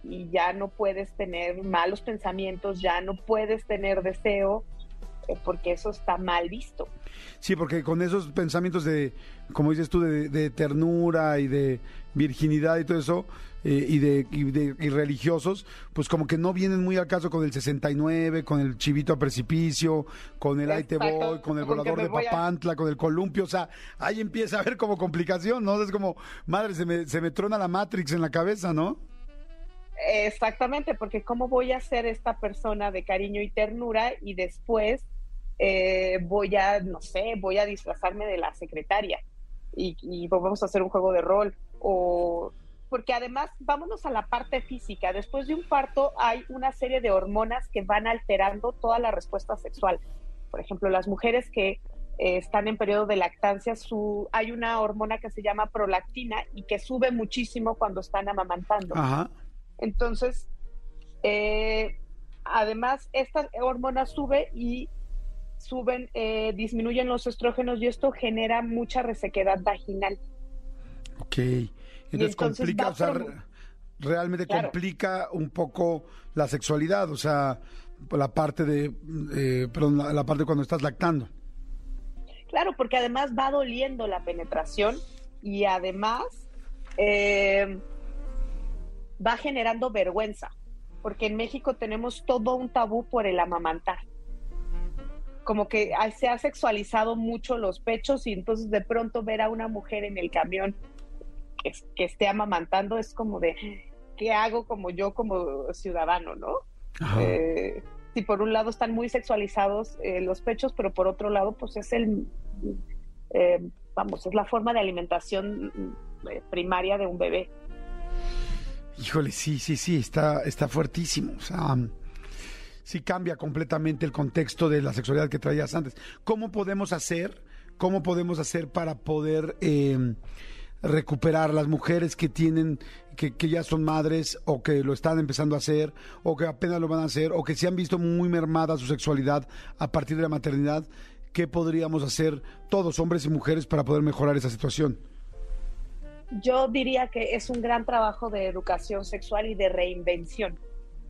Speaker 4: y ya no puedes tener malos pensamientos, ya no puedes tener deseo, eh, porque eso está mal visto.
Speaker 1: Sí, porque con esos pensamientos de, como dices tú, de, ternura y de virginidad y todo eso, eh, y, de, y, religiosos, pues como que no vienen muy al caso con el 69, con el chivito a precipicio, con el Aite Boy, con el volador de Papantla, con el columpio, o sea, ahí empieza a haber como complicación, ¿no? Es como, madre, se me, se me trona la Matrix en la cabeza, ¿no?
Speaker 4: Exactamente, porque ¿cómo voy a ser esta persona de cariño y ternura y después eh, voy a, no sé, voy a disfrazarme de la secretaria y, vamos a hacer un juego de rol. O porque además, vámonos a la parte física. Después de un parto hay una serie de hormonas que van alterando toda la respuesta sexual. Por ejemplo, las mujeres que eh, están en periodo de lactancia, su, hay una hormona que se llama prolactina y que sube muchísimo cuando están amamantando. Entonces, eh, además, esta hormona sube y suben, eh, disminuyen los estrógenos y esto genera mucha resequedad vaginal.
Speaker 1: Ok, entonces, complica, o sea, realmente complica un poco la sexualidad, o sea, la parte de, eh, perdón, la, parte cuando estás lactando.
Speaker 4: Claro, porque además va doliendo la penetración y además eh, va generando vergüenza, porque en México tenemos todo un tabú por el amamantar como que se ha sexualizado mucho los pechos y entonces de pronto ver a una mujer en el camión que, esté amamantando es como de, ¿qué hago como yo como ciudadano, no? Eh, si por un lado están muy sexualizados eh, los pechos, pero por otro lado pues es el, eh, vamos, es la forma de alimentación primaria de un bebé.
Speaker 1: Híjole, sí, sí, sí, está, está fuertísimo. O sea, sí cambia completamente el contexto de la sexualidad que traías antes. ¿Cómo podemos hacer, cómo podemos hacer para poder em, recuperar las mujeres que tienen, que, ya son madres o que lo están empezando a hacer o que apenas lo van a hacer o que se han visto muy mermada su sexualidad a partir de la maternidad? ¿Qué podríamos hacer todos, hombres y mujeres, para poder mejorar esa situación?
Speaker 4: Yo diría que es un gran trabajo de educación sexual y de reinvención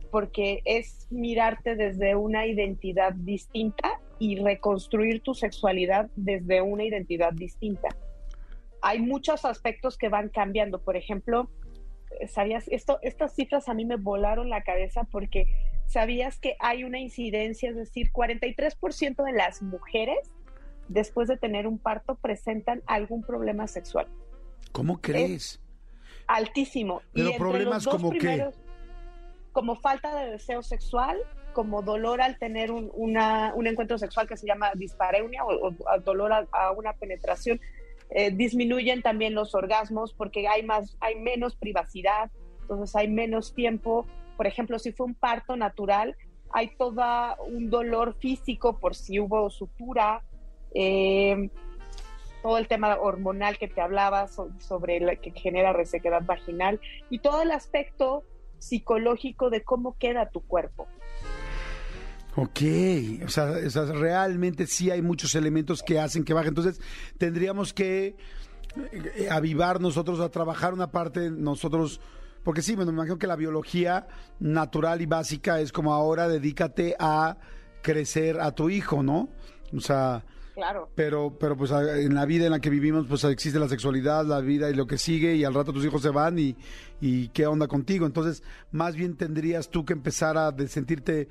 Speaker 4: porque es mirarte desde una identidad distinta y reconstruir tu sexualidad desde una identidad distinta. Hay muchos aspectos que van cambiando. Por ejemplo, ¿sabías? Esto, estas cifras a mí me volaron la cabeza porque ¿sabías que hay una incidencia? Es decir, 43% de las mujeres después de tener un parto presentan algún problema sexual.
Speaker 1: ¿Cómo crees?
Speaker 4: altísimo.
Speaker 1: Pero problemas como qué?
Speaker 4: Como falta de deseo sexual, como dolor al tener un, un encuentro sexual que se llama dispareunia o, dolor a, una penetración. Eh, disminuyen también los orgasmos porque hay más, hay menos privacidad, entonces hay menos tiempo. Por ejemplo, si fue un parto natural, hay todo un dolor físico por si hubo sutura, eh, todo el tema hormonal que te hablaba sobre que genera resequedad vaginal y todo el aspecto psicológico de cómo queda tu cuerpo.
Speaker 1: Ok, o sea, realmente sí hay muchos elementos que hacen que baje. Entonces, tendríamos que eh, avivar nosotros a trabajar una parte, nosotros, porque sí, me imagino que la biología natural y básica es como ahora dedícate a crecer a tu hijo, ¿no? O sea,
Speaker 4: claro.
Speaker 1: Pero, pero pues en la vida en la que vivimos, pues existe la sexualidad, la vida y lo que sigue, y al rato tus hijos se van y, y qué onda contigo. Entonces, más bien tendrías tú que empezar a sentirte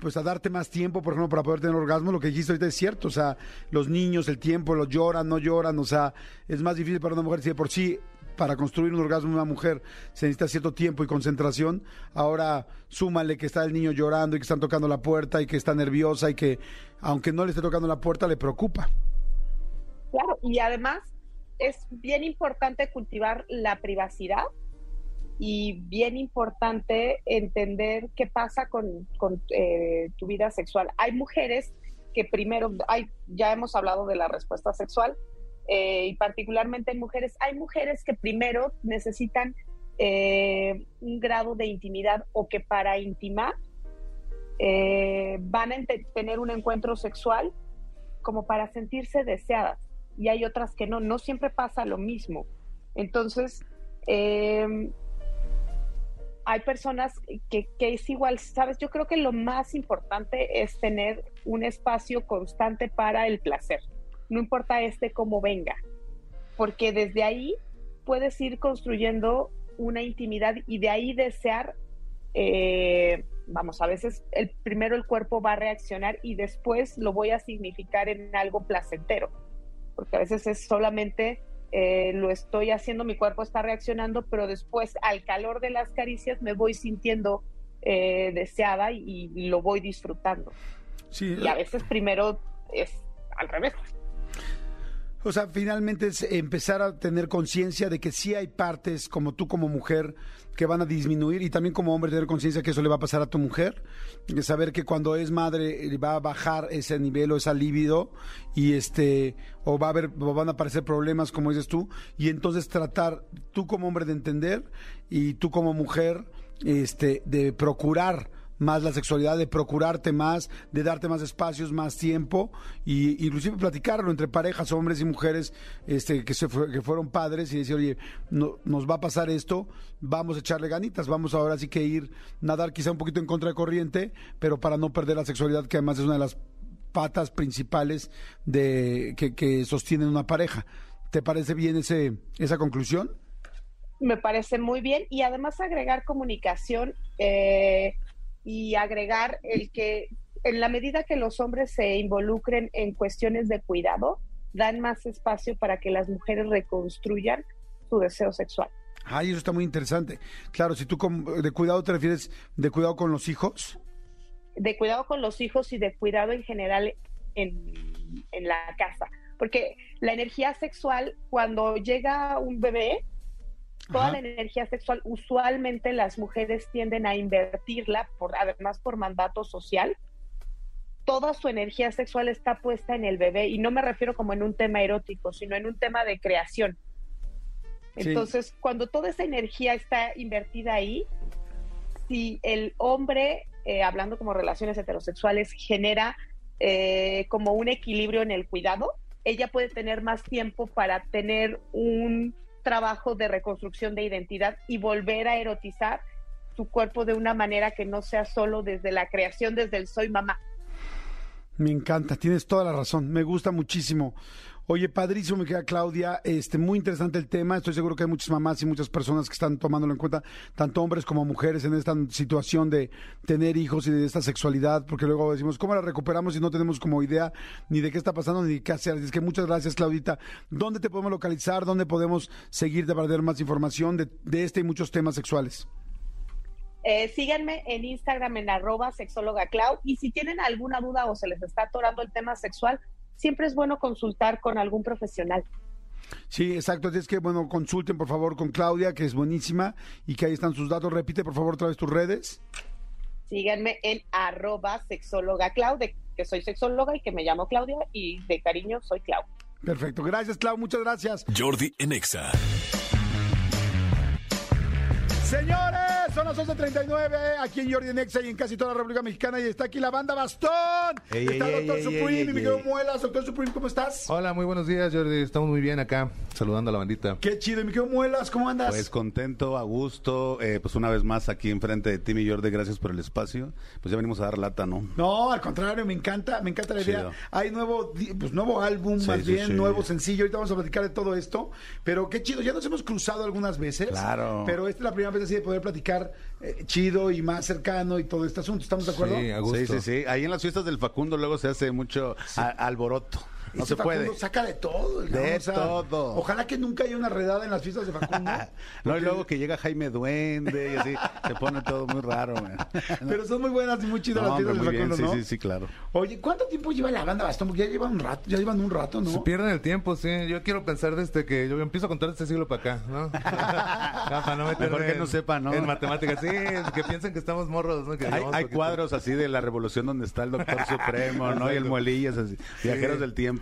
Speaker 1: pues a darte más tiempo, por ejemplo, para poder tener orgasmo, lo que dijiste ahorita es cierto, o sea, los niños, el tiempo, los lloran, no lloran, o sea, es más difícil para una mujer si de por sí para construir un orgasmo en una mujer se necesita cierto tiempo y concentración. Ahora súmale que está el niño llorando y que están tocando la puerta y que está nerviosa y que aunque no le esté tocando la puerta le preocupa.
Speaker 4: Claro, y además es bien importante cultivar la privacidad y bien importante entender qué pasa con, eh, tu vida sexual. Hay mujeres que primero, hay, ya hemos hablado de la respuesta sexual, eh, y particularmente en mujeres, hay mujeres que primero necesitan eh, un grado de intimidad o que para intimar eh, van a tener un encuentro sexual como para sentirse deseadas y hay otras que no, no siempre pasa lo mismo. Entonces, em, hay personas que, que, es igual, ¿sabes? Yo creo que lo más importante es tener un espacio constante para el placer no importa este cómo venga, porque desde ahí puedes ir construyendo una intimidad y de ahí desear, eh, vamos, a veces el, primero el cuerpo va a reaccionar y después lo voy a significar en algo placentero, porque a veces es solamente eh, lo estoy haciendo, mi cuerpo está reaccionando, pero después al calor de las caricias me voy sintiendo eh, deseada y, y, lo voy disfrutando.
Speaker 1: Sí.
Speaker 4: Y a veces primero es al revés.
Speaker 1: O sea, finalmente es empezar a tener conciencia de que sí hay partes como tú como mujer que van a disminuir y también como hombre tener conciencia que eso le va a pasar a tu mujer, saber que cuando es madre eh, va a bajar ese nivel o esa libido y este o va a haber o van a aparecer problemas como dices tú y entonces tratar tú como hombre de entender y tú como mujer este de procurar más la sexualidad, de procurarte más, de darte más espacios, más tiempo, y inclusive platicarlo entre parejas, hombres y mujeres, este, que, se que fueron padres y decir, oye, no, nos va a pasar esto, vamos a echarle ganitas, vamos ahora sí que ir, nadar quizá un poquito en contra de corriente, pero para no perder la sexualidad, que además es una de las patas principales de que, que sostienen una pareja. ¿Te parece bien ese, esa conclusión?
Speaker 4: Me parece muy bien y además agregar comunicación. Eh, y agregar el que en la medida que los hombres se involucren en cuestiones de cuidado, dan más espacio para que las mujeres reconstruyan su deseo sexual.
Speaker 1: Ay, eso está muy interesante. Claro, si tú de cuidado te refieres de cuidado con los hijos.
Speaker 4: De cuidado con los hijos y de cuidado en general en, en la casa. Porque la energía sexual, cuando llega un bebé, toda la energía sexual, usualmente las mujeres tienden a invertirla, por, además por mandato social. Toda su energía sexual está puesta en el bebé y no me refiero como en un tema erótico, sino en un tema de creación. Entonces, cuando toda esa energía está invertida ahí, si el hombre, eh, hablando como relaciones heterosexuales, genera eh, como un equilibrio en el cuidado, ella puede tener más tiempo para tener un trabajo de reconstrucción de identidad y volver a erotizar tu cuerpo de una manera que no sea solo desde la creación, desde el soy mamá.
Speaker 1: Me encanta, tienes toda la razón, me gusta muchísimo. Oye, padrísimo, me queda Claudia, este, muy interesante el tema, estoy seguro que hay muchas mamás y muchas personas que están tomándolo en cuenta, tanto hombres como mujeres, en esta situación de tener hijos y de esta sexualidad, porque luego decimos, ¿cómo la recuperamos si no tenemos como idea ni de qué está pasando ni de qué hacer? Es que muchas gracias, Claudita. ¿Dónde te podemos localizar? ¿Dónde podemos seguirte para tener más información de, de este y muchos temas sexuales?
Speaker 4: Eh, síganme en Instagram en arroba sexóloga y si tienen alguna duda o se les está atorando el tema sexual, siempre es bueno consultar con algún profesional.
Speaker 1: Sí, exacto. Es que, bueno, consulten por favor con Claudia, que es buenísima y que ahí están sus datos. Repite por favor otra vez tus redes.
Speaker 4: Síganme en arroba sexóloga Clau, de que soy sexóloga y que me llamo Claudia y de cariño soy Clau.
Speaker 1: Perfecto. Gracias, Clau. Muchas gracias.
Speaker 2: Jordi Enexa.
Speaker 1: Señores, son las 11.39 aquí en Jordi Nexa y en casi toda la República Mexicana y está aquí la banda Bastón.
Speaker 5: Ey,
Speaker 1: está
Speaker 5: ey,
Speaker 1: Doctor
Speaker 5: ey,
Speaker 1: Supreme
Speaker 5: ey,
Speaker 1: y mi
Speaker 5: ey.
Speaker 1: Muelas. Doctor Supreme, ¿cómo estás?
Speaker 5: Hola, muy buenos días, Jordi. Estamos muy bien acá, saludando a la bandita.
Speaker 1: Qué chido. Y mi querido Muelas, ¿cómo andas?
Speaker 6: Pues contento, a gusto, eh, pues una vez más aquí enfrente de Tim y Jordi, gracias por el espacio. Pues ya venimos a dar lata, ¿no?
Speaker 1: No, al contrario, me encanta, me encanta la idea.
Speaker 6: Chido.
Speaker 1: Hay nuevo, pues nuevo álbum,
Speaker 6: Sí,
Speaker 1: más
Speaker 6: sí,
Speaker 1: bien,
Speaker 6: sí.
Speaker 1: nuevo sencillo. Ahorita vamos a platicar de todo esto. Pero qué chido, ya nos hemos cruzado algunas veces.
Speaker 6: Claro.
Speaker 1: Pero esta es la primera vez así de poder platicar eh, chido y más cercano y todo este asunto. ¿Estamos de acuerdo?
Speaker 5: Sí, a gusto.
Speaker 6: Sí, sí, sí. Ahí en las fiestas del Facundo luego se hace mucho a- alboroto. No se puede.
Speaker 1: Facundo saca de todo. ¿no?
Speaker 6: De todo.
Speaker 1: Ojalá que nunca haya una redada en las fiestas de Facundo.
Speaker 6: No, y luego que llega Jaime Duende y así, se pone todo muy raro. man.
Speaker 1: Pero son muy buenas y muy chidas
Speaker 6: No,
Speaker 1: las fiestas
Speaker 6: hombre,
Speaker 1: de
Speaker 6: bien,
Speaker 1: Facundo,
Speaker 6: sí,
Speaker 1: ¿no?
Speaker 6: sí, sí, claro.
Speaker 1: Oye, ¿cuánto tiempo lleva la banda Bastón? Porque ya llevan un rato, ya llevan un rato, ¿no?
Speaker 5: Se pierden el tiempo, sí. Yo quiero pensar desde que yo empiezo a contar de este siglo para acá, ¿no? Para no
Speaker 6: Mejor que
Speaker 5: en-
Speaker 6: no sepa, ¿no?
Speaker 5: En matemáticas, sí, que piensen que estamos morros, ¿no? Que
Speaker 6: Hay, cuadros así de la revolución donde está el doctor supremo, ¿no? Y el muelillas, así. Viajeros del tiempo.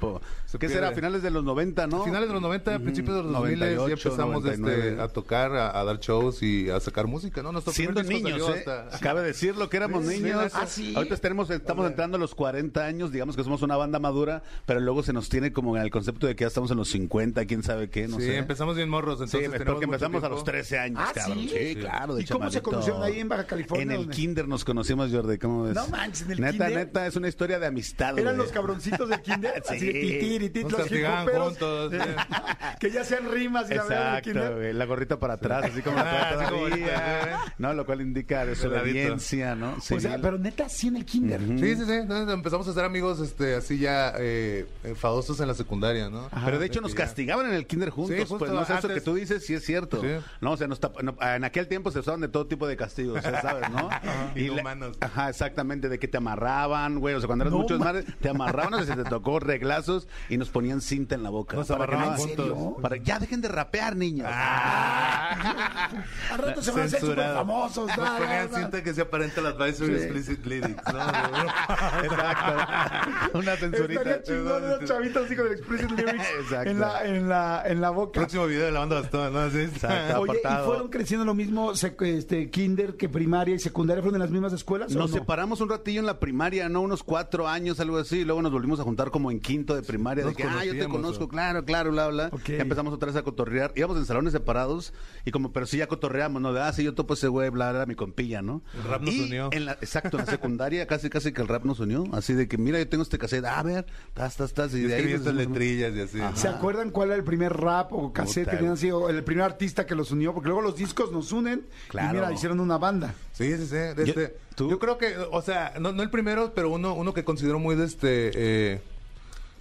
Speaker 5: Se
Speaker 6: ¿Qué
Speaker 5: pierde.
Speaker 6: será? Finales de los 90, ¿no?
Speaker 5: Finales de los 90, principios de los 2000 ya
Speaker 6: 98,
Speaker 5: empezamos
Speaker 6: 99.
Speaker 5: este, a tocar, a, a dar shows y a sacar música, ¿no? Nuestro
Speaker 6: Siendo niños, ¿eh?
Speaker 5: hasta-
Speaker 6: de decirlo que éramos
Speaker 5: Sí, sí,
Speaker 6: niños.
Speaker 5: ah,
Speaker 1: sí.
Speaker 6: Ahorita tenemos, estamos entrando a los 40 años, digamos que somos una banda madura, pero luego se nos tiene como en el concepto de que ya estamos en los 50, quién sabe qué, no
Speaker 5: sí,
Speaker 6: sé.
Speaker 5: empezamos bien morros,
Speaker 6: Sí,
Speaker 5: entonces
Speaker 6: porque
Speaker 5: tenemos mucho
Speaker 6: empezamos a
Speaker 5: tiempo.
Speaker 6: los 13 años,
Speaker 1: Ah,
Speaker 6: cabrón.
Speaker 1: ¿sí?
Speaker 6: Sí, claro. de
Speaker 1: ¿Y cómo se conocieron ahí en Baja California,
Speaker 6: En el kinder nos conocimos, Jordi, ¿cómo ves?
Speaker 1: No manches, en el
Speaker 6: neta,
Speaker 1: kinder.
Speaker 6: Neta, es una historia de amistad,
Speaker 1: Eran los cabroncitos del kinder,
Speaker 6: Sí.
Speaker 1: Así de titir y tit,
Speaker 5: Nos
Speaker 1: los
Speaker 5: castigaban
Speaker 1: hip-hoperos,
Speaker 5: juntos,
Speaker 1: eh, que ya sean rimas y la verdad
Speaker 6: Exacto,
Speaker 1: kinder.
Speaker 6: güey, la gorrita para atrás, así como
Speaker 5: Ah,
Speaker 6: la
Speaker 5: así como
Speaker 6: todavía,
Speaker 5: ahorita,
Speaker 6: ¿no? Lo cual indica desobediencia, ¿no?
Speaker 1: O sea, pero neta, sí en el kinder.
Speaker 5: Sí, sí, sí. Entonces empezamos a ser amigos este, así ya eh, enfadosos en la secundaria, ¿no?
Speaker 6: Pero de hecho nos castigaban en el kinder juntos,
Speaker 5: Sí, justo
Speaker 6: pues no sé, eso que tú dices sí es cierto.
Speaker 5: Sí.
Speaker 6: No, o sea, nos tap- no, en aquel tiempo se usaban de todo tipo de castigos, ya sabes, ¿no? la-
Speaker 5: Inhumanos.
Speaker 6: ajá, exactamente, de que te amarraban, güey, o sea, cuando eras
Speaker 1: No
Speaker 6: muchos
Speaker 1: ma-
Speaker 6: más, te amarraban, o sea, se te tocó reglazos y nos ponían cinta en la boca.
Speaker 5: Nos
Speaker 6: no-
Speaker 5: juntos.
Speaker 6: Para, ya dejen de rapear, niños.
Speaker 1: Al rato se van a hacer súper
Speaker 5: Censurado.
Speaker 1: famosos.
Speaker 5: Nos ponían cinta que se aparenta el advisory explicit lyrics.
Speaker 6: Exacto. Una censurita.
Speaker 1: Estaría chingón unos chavitos así con el explicit lyrics
Speaker 6: Exacto.
Speaker 1: en la, en, la, en la boca.
Speaker 5: Próximo video de la banda Bastón, ¿no? Así.
Speaker 6: Exacto.
Speaker 1: Oye, ¿y
Speaker 6: apartado.
Speaker 1: fueron creciendo lo mismo este, kinder que primaria y secundaria? ¿Fueron en las mismas escuelas
Speaker 6: Nos
Speaker 1: no?
Speaker 6: separamos un ratillo en la primaria, ¿no? Unos cuatro años, algo así. y Luego nos volvimos a juntar como en quinto de primaria.
Speaker 5: Nos
Speaker 6: de que, ah, yo te conozco,
Speaker 5: ¿o?
Speaker 6: claro, claro, bla, bla. Ya empezamos otra vez a cotorrear. Íbamos en salones separados y como, pero sí ya cotorreamos, ¿no? De, ah, sí, yo topo ese güey, bla, bla, mi compilla, ¿no?
Speaker 5: El rap nos
Speaker 6: Y
Speaker 5: unió.
Speaker 6: En la, exacto, en la secundaria casi, casi que el rap nos unió. Así de que, mira, yo tengo este cassette, a ver, tas, tas, tas. Y,
Speaker 5: Y
Speaker 6: de ahí
Speaker 5: estas letrillas y así.
Speaker 1: ¿Se acuerdan cuál era el primer rap o cassette que tenían
Speaker 6: güey.
Speaker 1: así, o el primer artista que los unió? Porque luego los discos nos unen y
Speaker 6: Claro.
Speaker 1: mira, hicieron una banda.
Speaker 5: Sí, sí, sí.
Speaker 6: Yo-
Speaker 5: este-
Speaker 6: ¿tú?
Speaker 5: Yo creo que, o sea, no, no el primero, pero uno, uno que considero muy de este eh,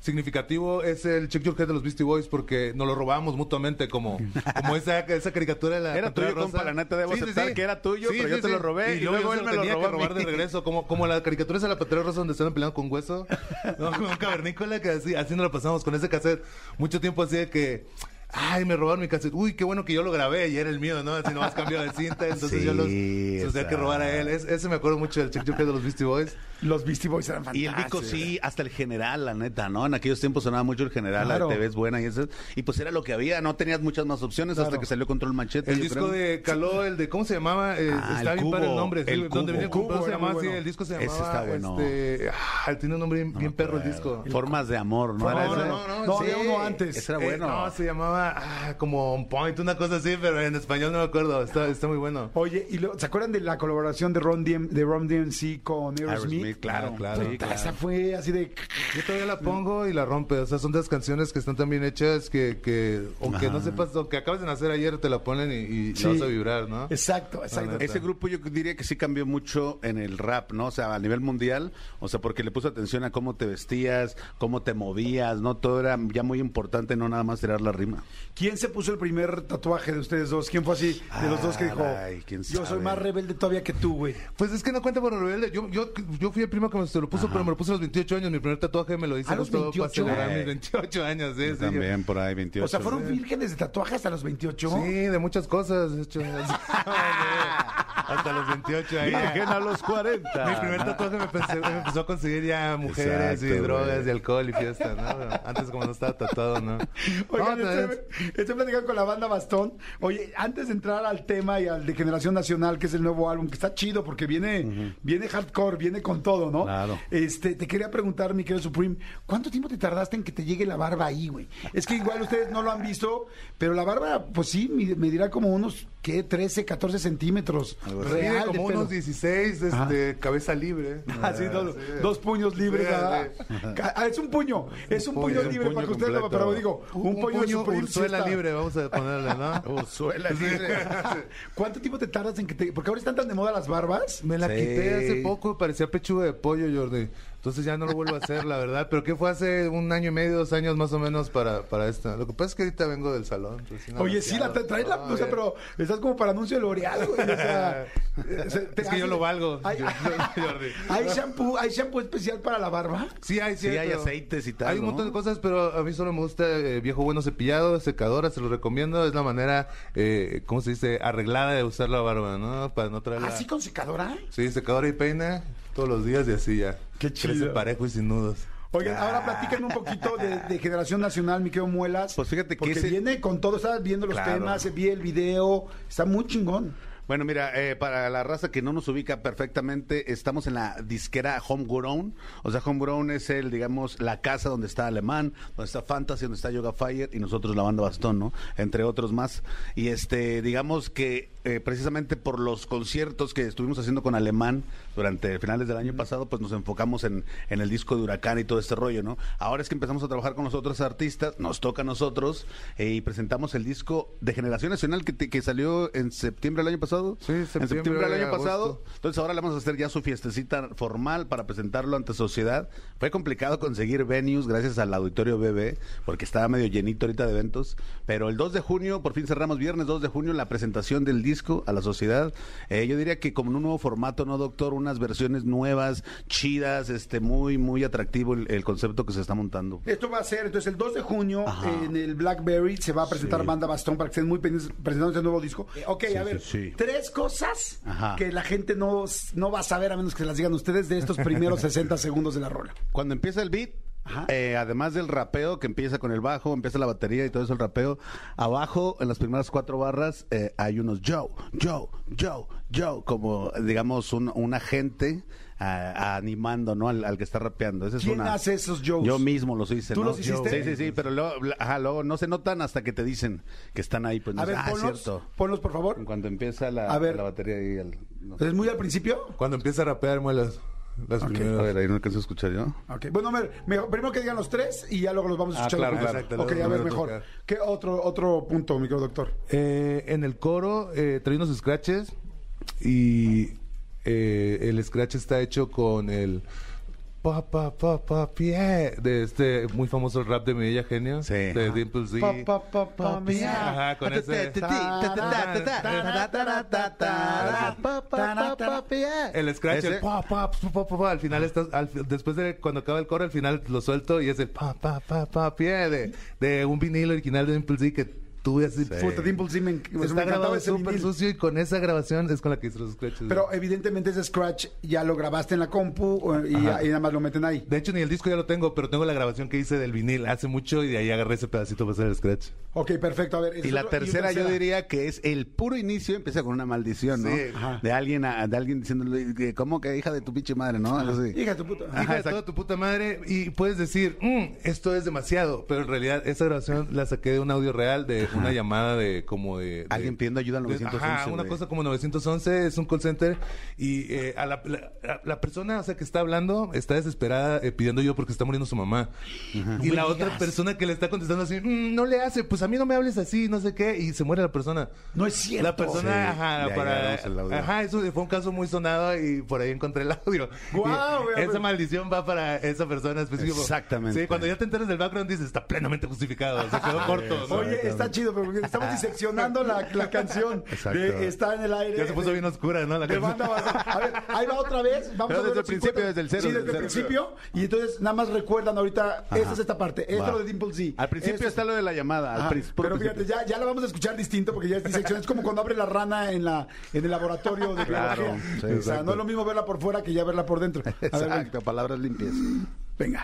Speaker 5: significativo es el Check Your Head de los Beastie Boys porque nos lo robábamos mutuamente como, como esa, esa caricatura de la
Speaker 6: Era tuyo, compa, la neta, debo aceptar que era tuyo, pero yo te lo robé y luego él me lo
Speaker 5: tenía
Speaker 6: robó
Speaker 5: que robar de regreso, como, como la caricatura esa de la Pantera Rosa donde estaban peleando con hueso, ¿no? Como un cavernícola que así, así nos lo pasamos con ese cassette mucho tiempo así de que Ay, me robaron mi cassette. Uy, qué bueno que yo lo grabé y era el mío, ¿no? Así nomás cambió de cinta, entonces
Speaker 6: Sí,
Speaker 5: yo los, los tenía que robar a él. Es- ese me acuerdo mucho del Check Your Head de los Beastie Boys.
Speaker 1: Los Beastie Boys eran
Speaker 6: Y
Speaker 1: fantásticos.
Speaker 6: el Vico sí, hasta el general, la neta, ¿no? En aquellos tiempos sonaba mucho el general,
Speaker 1: Claro.
Speaker 6: la TV es buena y eso. Y pues era lo que había, no tenías muchas más opciones hasta que salió Control Machete.
Speaker 5: El disco
Speaker 6: creo.
Speaker 5: de Caló, el de, ¿cómo se llamaba? Eh,
Speaker 6: Ah,
Speaker 5: está
Speaker 6: el
Speaker 5: bien padre el
Speaker 6: Cubo,
Speaker 5: nombre.
Speaker 6: el
Speaker 5: donde
Speaker 6: Cubo.
Speaker 5: venía el Cubo,
Speaker 1: Cubo
Speaker 5: se llamaba así,
Speaker 1: bueno.
Speaker 5: el disco se
Speaker 6: Ese
Speaker 5: llamaba,
Speaker 6: está bueno.
Speaker 5: este, ah, tiene un nombre bien, bien perro el disco.
Speaker 6: Formas de amor, ¿no?
Speaker 5: No,
Speaker 6: Era
Speaker 5: no,
Speaker 6: ese?
Speaker 5: no, no,
Speaker 1: No,
Speaker 5: sí.
Speaker 1: había uno antes.
Speaker 6: Ese era
Speaker 5: Eh,
Speaker 6: bueno.
Speaker 5: no, se llamaba ah, como On Point, una cosa así, pero en español no me acuerdo. Está, está muy bueno.
Speaker 1: Oye, ¿y lo- ¿se acuerdan de la colaboración de Ron, DM, de Ron DMC con Aerosmith?
Speaker 6: Aerosmith, claro,
Speaker 5: Ah, claro.
Speaker 1: Esa fue así de...
Speaker 5: Yo todavía la pongo y la rompe. O sea, son de las canciones que están tan bien hechas que, que aunque no sepas, aunque acabas de nacer ayer, te la ponen y, y
Speaker 1: Sí.
Speaker 5: la vas a vibrar, ¿no?
Speaker 1: Exacto, exacto.
Speaker 6: Ese grupo yo diría que sí cambió mucho en el rap, ¿no? O sea, a nivel mundial, o sea, porque le puso atención a cómo te vestías, cómo te movías, ¿no? Todo era ya muy importante, no nada más tirar la rima.
Speaker 1: ¿Quién se puso el primer tatuaje de ustedes dos? ¿Quién fue así de los dos que dijo,
Speaker 6: Ay, quién
Speaker 1: yo soy
Speaker 6: sabe.
Speaker 1: más rebelde todavía que tú, güey?
Speaker 5: Pues es que no cuenta por rebelde. Yo, yo, yo fui el primo que me se lo puso, pero me lo puse a los 28 años. Mi primer tatuaje me lo hice
Speaker 1: ¿A los
Speaker 5: justo
Speaker 1: 28?
Speaker 5: para
Speaker 6: Eh.
Speaker 5: mis 28 años.
Speaker 6: Yo también por ahí 28.
Speaker 1: O sea, ¿fueron vírgenes de tatuaje hasta los 28?
Speaker 5: Sí, de muchas cosas. de hecho. Hasta los 28 años.
Speaker 6: Virgen a los 40.
Speaker 5: Mi primer tatuaje me, empezó a conseguir ya mujeres y drogas y alcohol y fiesta, ¿no? Antes como no estaba tatuado, ¿no?
Speaker 1: Oigan,
Speaker 5: No,
Speaker 1: estoy, estoy platicando con la banda Bastón. Oye, antes de entrar al tema y al de Generación Nacional, que es el nuevo álbum, que está chido porque viene, viene hardcore, viene con todo, ¿no?
Speaker 6: Claro.
Speaker 1: Este, te quería preguntar, mi querido Supreme, ¿cuánto tiempo te tardaste en que te llegue la barba ahí, güey? Es que igual ustedes no lo han visto, pero la barba, pues sí, me, me dirá como unos, ¿qué? 13, 14 centímetros. Real
Speaker 5: como unos 16, este, cabeza libre.
Speaker 1: Ah, sí, dos,
Speaker 5: sí.
Speaker 1: dos puños libres.
Speaker 5: Sí,
Speaker 1: ah. Ah, es un puño, es un puño,
Speaker 5: puño, un
Speaker 1: libre
Speaker 6: puño
Speaker 1: para que ustedes lo pero digo, un, puño, sí
Speaker 5: Ursuela libre, vamos a ponerle, ¿no?
Speaker 6: Ursuela libre.
Speaker 1: ¿Cuánto tiempo te tardas en que te.? Porque ahora están tan de moda las barbas.
Speaker 5: Me la
Speaker 6: Sí.
Speaker 5: quité hace poco, parecía pechuga de pollo, Jordi. Entonces ya no lo vuelvo a hacer, la verdad. Pero que fue hace un año y medio, dos años más o menos para, para esta. Lo que pasa es que ahorita vengo del salón.
Speaker 1: Oye, sí, la tra- traes la.
Speaker 5: Ah,
Speaker 1: O sea,
Speaker 5: bien.
Speaker 1: pero estás como para anuncio de L'Oreal, güey. O sea. eh,
Speaker 5: Es que yo lo valgo,
Speaker 1: Hay,
Speaker 5: Jordi.
Speaker 1: hay shampoo, hay shampoo especial para la barba.
Speaker 5: Sí, hay,
Speaker 6: Sí, hay aceites y tal,
Speaker 5: Hay un montón de cosas, pero a mí solo me gusta eh, viejo bueno cepillado, secadora, se lo recomiendo. Es la manera, eh, ¿cómo se dice? Arreglada de usar la barba, ¿no? Para no traerla.
Speaker 1: ¿Así con secadora?
Speaker 5: Sí, secadora y peine todos los días y así ya.
Speaker 1: Qué
Speaker 5: Crece
Speaker 1: chido.
Speaker 5: parejo y sin nudos.
Speaker 1: Oigan, ahora platiquen un poquito de, de Generación Nacional, mi querido Muelas.
Speaker 6: Pues fíjate que
Speaker 1: Porque
Speaker 6: ese-
Speaker 1: viene con todo, estaba viendo los
Speaker 6: Claro.
Speaker 1: temas, vi el video, está muy chingón.
Speaker 6: Bueno, mira, eh, para la raza que no nos ubica perfectamente, estamos en la disquera Homegrown. O sea, Homegrown es el, digamos, la casa donde está Alemán, donde está Fantasy, donde está Yoga Fire y nosotros la banda Bastón, ¿no? Entre otros más. Y este, digamos que eh, precisamente por los conciertos que estuvimos haciendo con Alemán durante finales del año pasado, pues nos enfocamos en, en el disco de Huracán y todo este rollo, ¿no? Ahora es que empezamos a trabajar con los otros artistas, nos toca a nosotros eh, y presentamos el disco de Generación Nacional que, te- que salió en septiembre del año pasado.
Speaker 5: Sí,
Speaker 6: en
Speaker 5: septiembre,
Speaker 6: septiembre del año pasado. Entonces ahora le vamos a hacer ya su fiestecita formal para presentarlo ante sociedad. Fue complicado conseguir venues gracias al auditorio BB, porque estaba medio llenito ahorita de eventos. Pero el 2 de junio, por fin cerramos viernes 2 de junio, la presentación del disco a la sociedad. Eh, yo diría que como en un nuevo formato, ¿no, doctor? Unas versiones nuevas, chidas, este muy, muy atractivo el, el concepto que se está montando.
Speaker 1: Esto va a ser, entonces, el 2 de junio
Speaker 6: Ajá.
Speaker 1: en el Blackberry se va a presentar
Speaker 6: Sí.
Speaker 1: Banda Bastón para que estén muy pendientes presentando este nuevo disco. Eh, ok,
Speaker 6: Sí,
Speaker 1: a ver,
Speaker 6: sí, sí.
Speaker 1: tres cosas
Speaker 6: Ajá.
Speaker 1: que la gente no, no va a saber a menos que se las digan ustedes de estos primeros 60 segundos de la rola.
Speaker 6: Cuando empieza el beat. Eh, además del rapeo que empieza con el bajo, empieza la batería y todo eso el rapeo, abajo en las primeras cuatro barras eh, hay unos yo, yo, yo, yo, como digamos un, un agente animando ¿no? al, al que está rapeando. Esa es
Speaker 1: ¿Quién
Speaker 6: una-
Speaker 1: hace esos shows?
Speaker 6: Yo mismo los hice.
Speaker 1: ¿Tú
Speaker 6: ¿no?
Speaker 1: los hiciste?
Speaker 6: Sí, sí, sí, pero luego, ajá, luego no se notan hasta que te dicen que están ahí. Pues no
Speaker 1: A
Speaker 6: sé,
Speaker 1: ver,
Speaker 6: ah, es
Speaker 1: ponlos,
Speaker 6: cierto.
Speaker 1: ponlos, por favor.
Speaker 6: En cuanto empieza la,
Speaker 1: A ver.
Speaker 6: la batería y el... no.
Speaker 1: ¿Es muy al principio?
Speaker 5: Cuando empieza a rapear, muelas. Las
Speaker 6: A
Speaker 5: primeras.
Speaker 6: ver, ahí no alcanzo a escuchar yo.
Speaker 1: Ok, bueno, a ver, me- primero que digan los tres y ya luego los vamos a
Speaker 6: Ah,
Speaker 1: escuchar.
Speaker 6: claro,
Speaker 1: los
Speaker 6: claro.
Speaker 5: Exacto,
Speaker 1: Ok, a ver, mejor.
Speaker 5: tocar.
Speaker 1: ¿Qué otro, otro punto, micro doctor?
Speaker 5: Eh, en el coro eh, trae unos scratches y eh, el scratch está hecho con el pa pa pa pa pie de este muy famoso rap de Medella Genio
Speaker 6: Sí.
Speaker 5: de
Speaker 6: Ajá.
Speaker 5: Dimple Z.
Speaker 1: Pa, pa, pa, pa, mía.
Speaker 5: Ajá, con ese el scratch el pa pa pa pa pa, al final está al fi- después de cuando acaba el coro al final lo suelto y es el pa pa pa pa pie de, de un vinilo original de Dimple Z que tuve así.
Speaker 1: Puta, Dimple sí me, me
Speaker 5: Está grabado
Speaker 1: ese
Speaker 5: súper sucio y con esa grabación es con la que hice los scratches.
Speaker 1: Pero evidentemente ese scratch ya lo grabaste en la compu o- y, y nada más lo meten ahí.
Speaker 5: De hecho, ni el disco ya lo tengo, pero tengo la grabación que hice del vinil hace mucho y de ahí agarré ese pedacito para hacer el scratch.
Speaker 1: Ok, perfecto. A ver.
Speaker 6: Y la
Speaker 1: otro-
Speaker 6: tercera yo
Speaker 1: tercera.
Speaker 6: diría que es el puro inicio, empieza con una maldición, ¿no?
Speaker 5: Sí.
Speaker 6: De alguien a- de alguien diciéndole, ¿cómo que hija de tu pinche madre, no? Algo así.
Speaker 1: Hija de tu puta.
Speaker 6: Ajá,
Speaker 5: Hija de toda tu puta madre y puedes decir, "Mm, esto es demasiado, pero en realidad esa grabación la saqué de un audio real de una llamada de como de... de-
Speaker 6: Alguien pidiendo ayuda al
Speaker 5: de-
Speaker 6: 911.
Speaker 5: Ajá, una cosa como 911 es un call center y eh, a la, la- la persona o sea, que está hablando está desesperada eh, pidiendo ayuda porque está muriendo su mamá. Y la otra persona que le está contestando así, "Mm, no le hace, pues a mí no me hables así, no sé qué, y se muere la persona.
Speaker 1: No es cierto.
Speaker 5: La persona,
Speaker 6: Sí,
Speaker 5: ajá, para,
Speaker 6: agarramos el audio.
Speaker 5: ajá, eso fue un caso muy sonado y por ahí encontré el audio.
Speaker 1: Guau,
Speaker 5: Y esa maldición va para esa persona específica.
Speaker 6: Exactamente.
Speaker 5: Sí, cuando ya te enteras del background dices, está plenamente justificado, se quedó corto. ¿no?
Speaker 1: Oye, está chido, pero estamos diseccionando la, la canción
Speaker 6: Exacto.
Speaker 1: de Está en el aire.
Speaker 5: Ya se puso
Speaker 1: de-
Speaker 5: bien oscura, ¿no? La
Speaker 1: de
Speaker 5: canción.
Speaker 1: banda Basón. A ver, ahí va otra vez. Vamos
Speaker 6: Pero
Speaker 1: a ver
Speaker 6: desde el principio,
Speaker 1: 50.
Speaker 6: desde el cero,
Speaker 1: Sí,
Speaker 6: desde
Speaker 1: desde el
Speaker 6: cero.
Speaker 1: principio. Y entonces nada más recuerdan ahorita, esta es esta parte, esto lo de Dimple Z.
Speaker 6: Al principio
Speaker 1: Esto-
Speaker 6: está lo de la llamada. al
Speaker 1: pero
Speaker 6: principio.
Speaker 1: fíjate, ya, ya la vamos a escuchar distinto porque ya es disección. Es como cuando abre la rana en la en el laboratorio de
Speaker 6: Claro,
Speaker 1: biología.
Speaker 6: sí,
Speaker 1: o sea, no es lo mismo verla por fuera que ya verla por dentro. A ver,
Speaker 6: palabras limpias.
Speaker 1: Venga.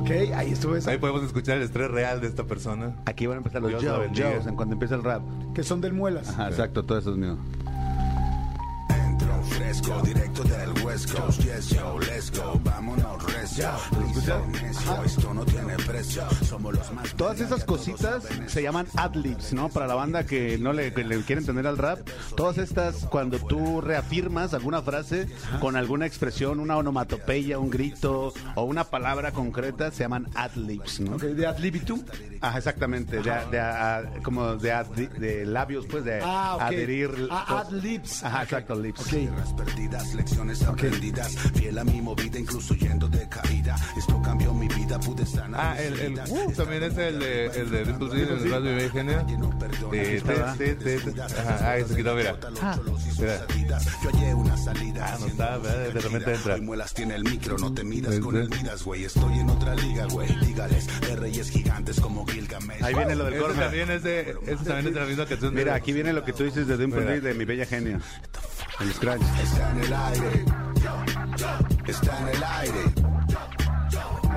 Speaker 1: Ok, ahí estuvo esa.
Speaker 5: Ahí podemos escuchar el estrés real de esta persona.
Speaker 6: Aquí van a empezar los
Speaker 5: Dios la
Speaker 6: Joe,
Speaker 5: bendiga.
Speaker 6: Joes, en cuando empieza el rap.
Speaker 1: Que son del Muelas.
Speaker 6: Ajá, exacto, todo eso es mío.
Speaker 7: Fresco, directo del West Coast. Yes, yo, let's go, vámonos recio. Necio, esto no tiene precio. Somos los más
Speaker 6: Todas esas cositas se llaman adlibs, ¿no? Para la banda que no le, que le quiere entender al rap, todas estas, cuando tú reafirmas alguna frase con alguna expresión, una onomatopeya, un grito o una palabra concreta, se llaman adlibs, ¿no?
Speaker 1: Ok, de Adlibitum.
Speaker 6: Ajá, exactamente, de, de- a- como de, adli- de labios, pues, de
Speaker 1: Ah, ok.
Speaker 6: adherir.
Speaker 1: Ah,
Speaker 6: cosas.
Speaker 1: adlibs.
Speaker 6: Ajá, exacto, lips.
Speaker 1: Ok.
Speaker 7: Las perdidas, lecciones aprendidas, fiel a mi movida, incluso yendo de caída. Esto cambió mi vida, pude sanar.
Speaker 5: Ah, el, el uh, también es el de, el de el Radio de Genia. Eh, te- te- te- Ajá, ahí se quitó, mira. Mira.
Speaker 7: Yo hallé una salida.
Speaker 5: Ah, no está, ¿verdad? de repente entra.
Speaker 7: Hoy muelas tiene el micro, no te midas
Speaker 5: Sí,
Speaker 7: con
Speaker 5: sí.
Speaker 7: el miras, güey. Estoy en otra liga, güey. Dígales, de reyes gigantes como Gilgamesh.
Speaker 6: Ahí viene lo del coro.
Speaker 5: también es de, también es de la misma canción.
Speaker 6: Mira, aquí viene lo que tú dices de Dimple de mi bella genia. El scratch.
Speaker 7: Está en el aire. Está en el aire.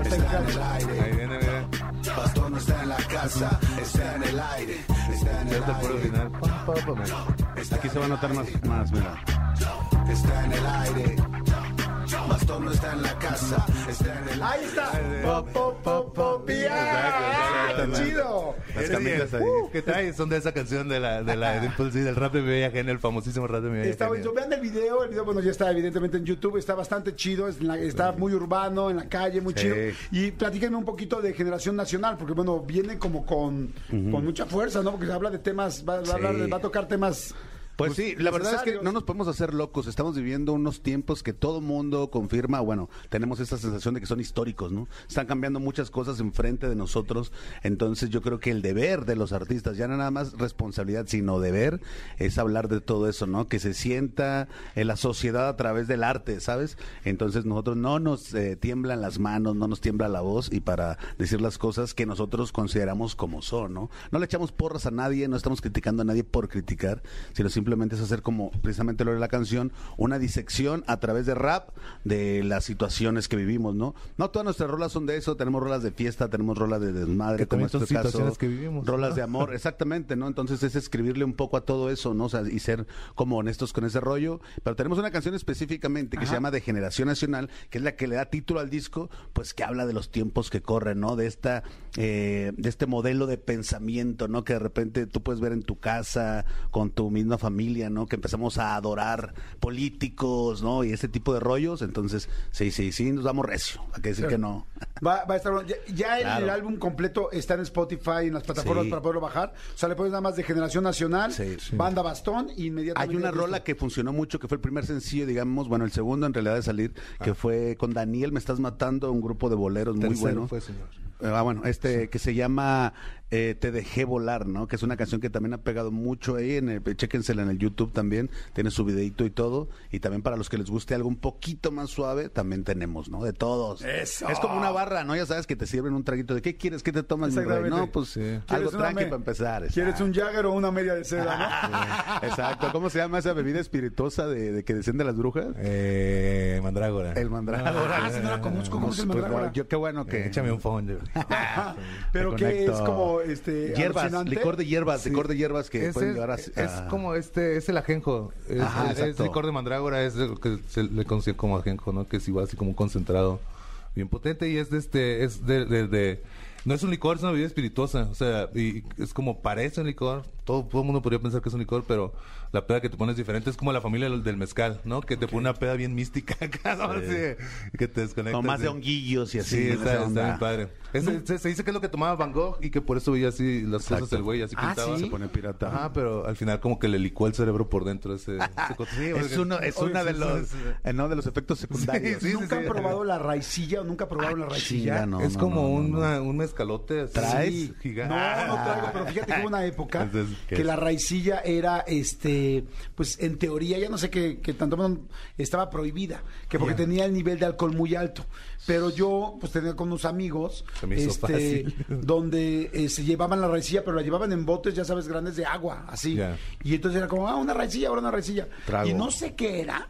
Speaker 7: Está en el aire.
Speaker 5: Ahí viene, mira.
Speaker 7: Pastor no está en la casa. Está en el aire. Está en el aire.
Speaker 6: Aquí se va a notar más, más mira.
Speaker 7: Está en el aire. Pastor no está en la casa. Está en el.
Speaker 1: Ahí está. Po, po, po, po, pía.
Speaker 5: Exacto, exacto.
Speaker 1: chido.
Speaker 6: Las camisas ahí.
Speaker 5: uh, ¿Qué trae? Son de esa canción de la, de la de del rap de mi bella el famosísimo rap de mi bella.
Speaker 1: Vean el video, el video, bueno, ya está evidentemente en YouTube, está bastante chido, es en la- está muy urbano, en la calle, muy
Speaker 6: Sí.
Speaker 1: chido. Y platíquenme un poquito de Generación Nacional, porque bueno, viene como con, con mucha fuerza, ¿no? Porque se habla de temas, va, va a, hablar de-
Speaker 6: Sí.
Speaker 1: va a tocar temas...
Speaker 6: Pues sí, la verdad es que no nos podemos hacer locos. Estamos viviendo unos tiempos que todo mundo confirma. Bueno, tenemos esta sensación de que son históricos, ¿no? Están cambiando muchas cosas enfrente de nosotros. Entonces, yo creo que el deber de los artistas, ya no nada más responsabilidad, sino deber, es hablar de todo eso, ¿no? Que se sienta en la sociedad a través del arte, ¿sabes? Entonces, nosotros no nos eh, tiemblan las manos, no nos tiembla la voz y para decir las cosas que nosotros consideramos como son, ¿no? No le echamos porras a nadie, no estamos criticando a nadie por criticar, sino simplemente es hacer como precisamente lo de la canción, una disección a través de rap de las situaciones que vivimos, ¿no? No todas nuestras rolas son de eso, tenemos rolas de fiesta, tenemos rolas de desmadre,
Speaker 5: Que
Speaker 6: como
Speaker 5: son
Speaker 6: este caso,
Speaker 5: que vivimos.
Speaker 6: rolas de amor, exactamente, ¿no? Entonces es escribirle un poco a todo eso, ¿no? O sea, y ser como honestos con ese rollo. Pero tenemos una canción específicamente que se llama De Generación Nacional, que es la que le da título al disco, pues que habla de los tiempos que corren, ¿no? De esta, eh, de este modelo de pensamiento, ¿no? Que de repente tú puedes ver en tu casa, con tu misma familia, ¿no? Que empezamos a adorar políticos, ¿no? Y ese tipo de rollos. Entonces, sí, sí, sí, nos damos recio. Hay que decir que no.
Speaker 1: Va, va a estar bueno. Ya, ya el,
Speaker 6: Claro.
Speaker 1: el álbum completo está en Spotify, en las plataformas
Speaker 6: Sí.
Speaker 1: para poderlo bajar. O sea, le pones nada más de Generación Nacional,
Speaker 6: Sí, sí.
Speaker 1: Banda Bastón, y inmediatamente...
Speaker 6: Hay una rola que funcionó mucho, que fue el primer sencillo, digamos, bueno, el segundo en realidad de salir, que fue con Daniel Me Estás Matando, un grupo de boleros muy bueno.
Speaker 5: fue, señor.
Speaker 6: Ah, bueno, este que se llama eh, Te dejé volar, ¿no? Que es una canción que también ha pegado mucho ahí, en el, chéquensela en el YouTube también, tiene su videito y todo, y también para los que les guste algo un poquito más suave, también tenemos, ¿no? De todos.
Speaker 1: Eso.
Speaker 6: Es como una barra, ¿no? Ya sabes que te sirven un traguito de ¿qué quieres? ¿Qué te tomas? mi rey? No, pues algo
Speaker 1: ¿Quieres una
Speaker 6: tranqui para empezar.
Speaker 1: ¿Quieres un. Jagger o una media de seda, no?
Speaker 6: Exacto. ¿Cómo se llama esa bebida espirituosa de, de que desciende las brujas?
Speaker 5: Eh, mandrágora.
Speaker 6: El mandrágora.
Speaker 1: Ah, sí, no la conozco. ¿Cómo es el
Speaker 6: Pues,
Speaker 1: mandrágora?
Speaker 6: yo qué bueno que...
Speaker 5: Eh, échame un fondo.
Speaker 1: Pero que es como este
Speaker 6: Hierbas, licor de hierbas,
Speaker 5: Sí.
Speaker 6: licor de hierbas que
Speaker 5: es,
Speaker 6: pueden llevar a...
Speaker 5: es
Speaker 6: a-
Speaker 5: como este, es el ajenjo. Es,
Speaker 6: Ajá,
Speaker 5: licor de mandrágora, es lo que se le considera como ajenjo, ¿no? Que es igual así como un concentrado bien potente y es de este, es de, de- de- no es un licor, es una bebida espirituosa, o sea, y es como parece un licor, todo, todo el mundo podría pensar que es un licor, pero la peda que te pones diferente es como la familia del, del mezcal, ¿no? Que te pone una peda bien mística acá, ¿no?
Speaker 6: Sí.
Speaker 5: Así, que te desconectas.
Speaker 6: Con más de
Speaker 5: sí.
Speaker 6: honguillos y así.
Speaker 5: Sí,
Speaker 6: ¿no?
Speaker 5: está, está bien padre. Es- se, se dice que es lo que tomaba Van Gogh y que por eso veía así las cosas
Speaker 6: Exacto.
Speaker 5: el güey, así
Speaker 1: Ah,
Speaker 5: pintaba.
Speaker 1: ¿sí?
Speaker 6: Se pone pirata.
Speaker 5: Ajá, pero al final como que le licuó el cerebro por dentro ese... ese. Sí,
Speaker 6: es uno, es
Speaker 5: Oye,
Speaker 6: una de
Speaker 5: sí,
Speaker 6: los,
Speaker 5: sí, sí.
Speaker 6: eh, no, de los efectos secundarios.
Speaker 5: Sí, sí,
Speaker 1: ¿Nunca han
Speaker 5: sí.
Speaker 1: probado la raicilla o nunca probaron la raicilla?
Speaker 6: chinga, no.
Speaker 5: es como
Speaker 6: no, no,
Speaker 5: una- un mezcalote así.
Speaker 6: ¿Traes?
Speaker 5: gigante.
Speaker 1: No, no traigo, pero fíjate que hubo una época
Speaker 5: Entonces, ¿qué
Speaker 1: que la raicilla era, este, pues en teoría, ya no sé qué, qué tanto, estaba prohibida, que porque tenía el nivel de alcohol muy alto. Pero yo, pues tenía con unos amigos, este, donde eh, se llevaban la raicilla, pero la llevaban en botes, ya sabes, grandes de agua, así. Y entonces era como, ah, una raicilla, ahora una raicilla.
Speaker 6: Trago.
Speaker 1: Y no sé qué era.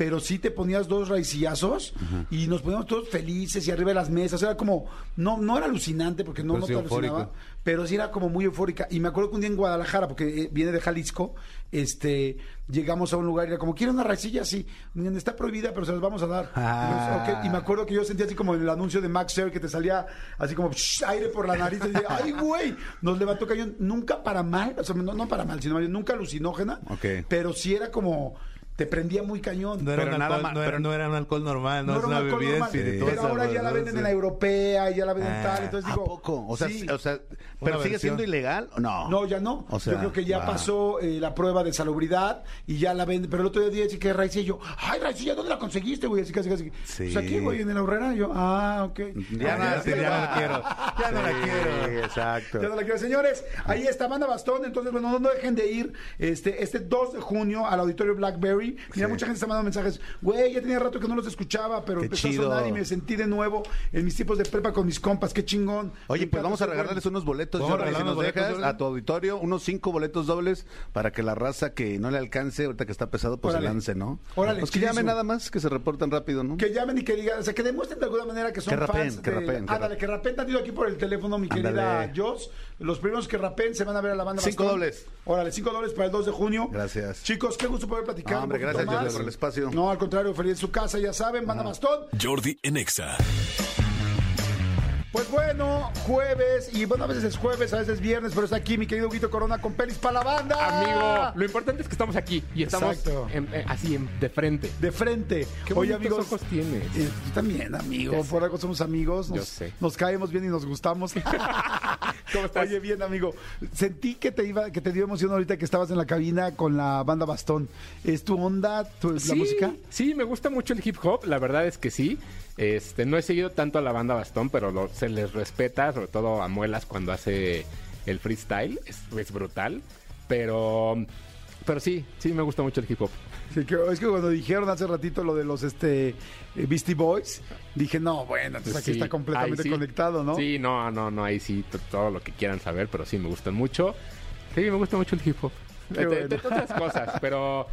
Speaker 1: Pero sí te ponías dos raicillazos y nos poníamos todos felices y arriba de las mesas. Era como, no, no era alucinante porque no,
Speaker 5: Pero
Speaker 1: no
Speaker 5: sí
Speaker 1: te alucinaba pero sí era como muy eufórica. Y me acuerdo que un día en Guadalajara, porque eh, viene de Jalisco, este, llegamos a un lugar y era como, ¿quiere una raicilla? Sí, "Mm, está prohibida, pero se las vamos a dar.
Speaker 6: Ah.
Speaker 1: Y, me acuerdo que yo sentía así como en el anuncio de Max Sher que te salía así como "Shh", aire por la nariz. Y dije, ¡ay, güey! Nos levantó cañón, nunca para mal, o sea, no, no para mal, sino nunca alucinógena, pero sí era como, te prendía muy cañón.
Speaker 5: No era,
Speaker 6: Pero
Speaker 5: un
Speaker 6: nada
Speaker 5: alcohol,
Speaker 6: más-
Speaker 5: no, era,
Speaker 6: pero-
Speaker 5: no era un alcohol normal, no,
Speaker 1: era un
Speaker 5: una
Speaker 1: alcohol
Speaker 5: bebida
Speaker 1: normal,
Speaker 5: espirituosa.
Speaker 1: pero ahora ya la venden en la europea y ya la venden
Speaker 5: Ah,
Speaker 1: tal. Entonces
Speaker 6: ¿A
Speaker 1: digo,
Speaker 6: poco? O sea,
Speaker 1: sí.
Speaker 6: o sea, ¿pero sigue
Speaker 5: versión.
Speaker 6: siendo ilegal o no?
Speaker 1: No, ya no.
Speaker 6: O sea,
Speaker 1: yo creo que ya pasó eh, la prueba de salubridad y ya la venden. Pero el otro día dije que raicilla. Y yo, ay, raicilla, ¿dónde la conseguiste, güey? Así casi, casi.
Speaker 6: Sí.
Speaker 1: Pues aquí, güey, en la horrera. Y yo, ah, ok.
Speaker 6: Ya
Speaker 1: Ah,
Speaker 6: no,
Speaker 5: sí, ya no la quiero. Ya no la quiero.
Speaker 6: exacto.
Speaker 1: Ya no la quiero. Señores, ahí está Amanda Bastón. Entonces, bueno, no, dejen de ir este, este 2 de junio al auditorio Blackberry. Mira,
Speaker 6: Sí.
Speaker 1: mucha gente está mandando mensajes. Güey, ya tenía rato que no los escuchaba, pero
Speaker 6: Qué
Speaker 1: empezó
Speaker 6: chido.
Speaker 1: a sonar y me sentí de nuevo en mis tiempos de prepa con mis compas. Qué chingón.
Speaker 6: Oye, pues vamos a regalarles unos boletos, Jordi, si nos
Speaker 5: boletos
Speaker 6: dejas,
Speaker 5: dobles.
Speaker 6: a tu auditorio, unos cinco boletos dobles para que la raza que no le alcance, ahorita que está pesado, pues
Speaker 1: Órale.
Speaker 6: se lance, ¿no?
Speaker 1: Órale,
Speaker 6: Pues que llamen nada más, que se reportan rápido, ¿no?
Speaker 1: Que llamen y que digan, o sea, que demuestren de alguna manera que son
Speaker 6: Que rapeen,
Speaker 1: fans.
Speaker 6: que
Speaker 1: de-
Speaker 6: rapeen, que
Speaker 1: Ándale, que tantito aquí por el teléfono, mi querida
Speaker 6: Ándale.
Speaker 1: Los primeros que rapeen se van a ver a la banda
Speaker 6: Cinco
Speaker 1: Bastón.
Speaker 6: dobles.
Speaker 1: Órale, cinco dobles para el 2 de junio.
Speaker 6: Gracias.
Speaker 1: Chicos, qué gusto poder platicar.
Speaker 6: No, hombre,
Speaker 1: un
Speaker 6: gracias,
Speaker 1: más.
Speaker 6: Jordi, por el espacio.
Speaker 1: No, al contrario, feliz en su casa, ya saben, banda Bastón.
Speaker 2: Jordi en Exa.
Speaker 1: Pues bueno, jueves, y bueno, a veces es jueves, a veces es viernes, pero está aquí mi querido Guito Corona con pelis para la banda.
Speaker 8: Amigo, lo importante es que estamos aquí y estamos
Speaker 1: Exacto.
Speaker 8: en- eh, así en- de frente.
Speaker 1: De frente.
Speaker 8: Qué
Speaker 1: Oye,
Speaker 8: bonitos
Speaker 1: amigos.
Speaker 8: ojos tienes.
Speaker 1: eh, tú también, amigo.
Speaker 8: Ya sé.
Speaker 1: Por algo somos amigos. Nos,
Speaker 8: Yo sé.
Speaker 1: nos caemos bien y nos gustamos.
Speaker 8: ¿Cómo estás?
Speaker 1: Oye, bien, amigo. Sentí que te iba, que te dio emoción ahorita que estabas en la cabina con la banda Bastón. ¿Es tu onda, tu- la música?
Speaker 8: Sí, me gusta mucho el hip hop, la verdad es que sí. Este, no he seguido tanto a la banda Bastón, pero lo- se les respeta, sobre todo a Muelas cuando hace el freestyle, es, es brutal. Pero, pero sí, sí me gusta mucho el hip hop.
Speaker 1: Sí, que- es que cuando dijeron hace ratito lo de los este eh, Beastie Boys, dije, no, bueno, entonces aquí
Speaker 8: Sí,
Speaker 1: está completamente
Speaker 8: sí.
Speaker 1: conectado, ¿no?
Speaker 8: Sí, no, no, no, ahí sí, todo lo que quieran saber, pero sí me gustan mucho. Sí, me gusta mucho el hip hop. De,
Speaker 1: bueno.
Speaker 8: otras cosas, pero,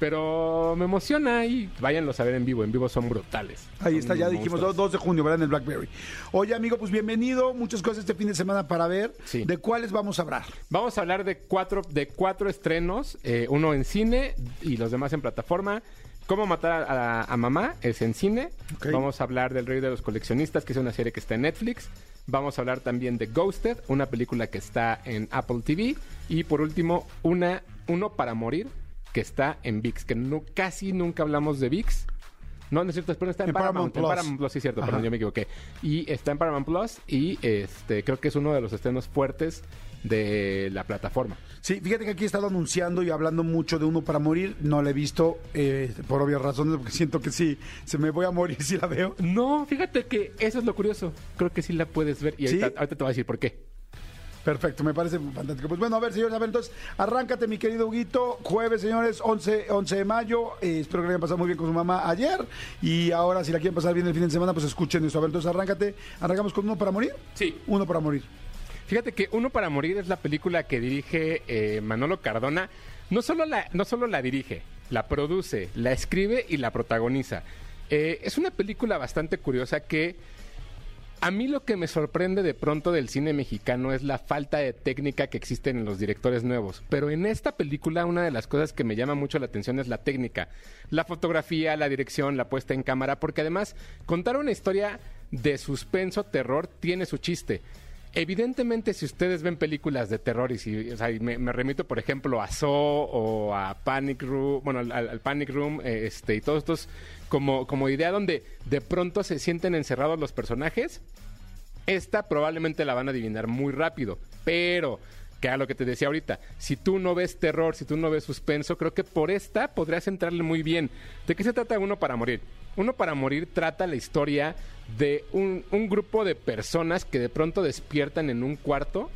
Speaker 8: pero me emociona y váyanlos a ver en vivo. En vivo son brutales.
Speaker 1: Ahí está, ya dijimos,
Speaker 8: monstruos.
Speaker 1: 2 de junio, ¿verdad? En el Blackberry. Oye, amigo, pues bienvenido. Muchas cosas este fin de semana para ver.
Speaker 8: Sí.
Speaker 1: ¿De cuáles vamos a hablar?
Speaker 8: Vamos a hablar de cuatro, de cuatro estrenos, eh, uno en cine y los demás en plataforma. Cómo matar a, a mamá es en cine.
Speaker 1: Ok.
Speaker 8: Vamos a hablar del Rey de los Coleccionistas, que es una serie que está en Netflix. Vamos a hablar también de Ghosted, una película que está en Apple TV. Y por último, una, uno para morir, que está en VIX, que no, casi nunca hablamos de VIX. No, no es cierto, pero está en,
Speaker 1: En Paramount
Speaker 8: Paramount, en
Speaker 1: Plus.
Speaker 8: Paramount Plus, sí es cierto,
Speaker 1: Ajá.
Speaker 8: perdón, yo me equivoqué. Y está en Paramount Plus y este creo que es uno de los estrenos fuertes de la plataforma.
Speaker 1: Sí, fíjate que aquí he estado anunciando y hablando mucho de Uno para Morir. No la he visto eh, por obvias razones, porque siento que sí, se me voy a morir si la veo.
Speaker 8: No, fíjate que eso es lo curioso. Creo que sí la puedes ver y
Speaker 1: ¿Sí?
Speaker 8: ahorita, ahorita te voy a decir por qué.
Speaker 1: Perfecto, me parece fantástico. Pues bueno, a ver, señores, a ver, entonces, arráncate, mi querido Huguito. Jueves, señores, 11, 11 de mayo. Eh, espero que le hayan pasado muy bien con su mamá ayer. Y ahora, si la quieren pasar bien el fin de semana, pues escuchen eso. A ver, entonces, arráncate. ¿Arrancamos con uno para morir?
Speaker 8: Sí.
Speaker 1: Uno para morir.
Speaker 8: Fíjate que Uno para Morir es la película que dirige eh, Manolo Cardona. No solo, la, no solo la dirige, la produce, la escribe y la protagoniza. Eh, es una película bastante curiosa que a mí lo que me sorprende de pronto del cine mexicano es la falta de técnica que existe en los directores nuevos. Pero en esta película una de las cosas que me llama mucho la atención es la técnica. La fotografía, la dirección, la puesta en cámara, porque además contar una historia de suspenso, terror, tiene su chiste. Evidentemente, si ustedes ven películas de terror y si, o sea, me, me remito, por ejemplo, a Saw o a Panic Room, bueno, al, al Panic Room, eh, este, y todos estos como, como idea donde de pronto se sienten encerrados los personajes, esta probablemente la van a adivinar muy rápido, pero que a lo que te decía ahorita, si tú no ves terror, si tú no ves suspenso, creo que por esta podrías entrarle muy bien. ¿De qué se trata Uno para Morir? Uno para Morir trata la historia de un, grupo de personas que de pronto despiertan en un cuarto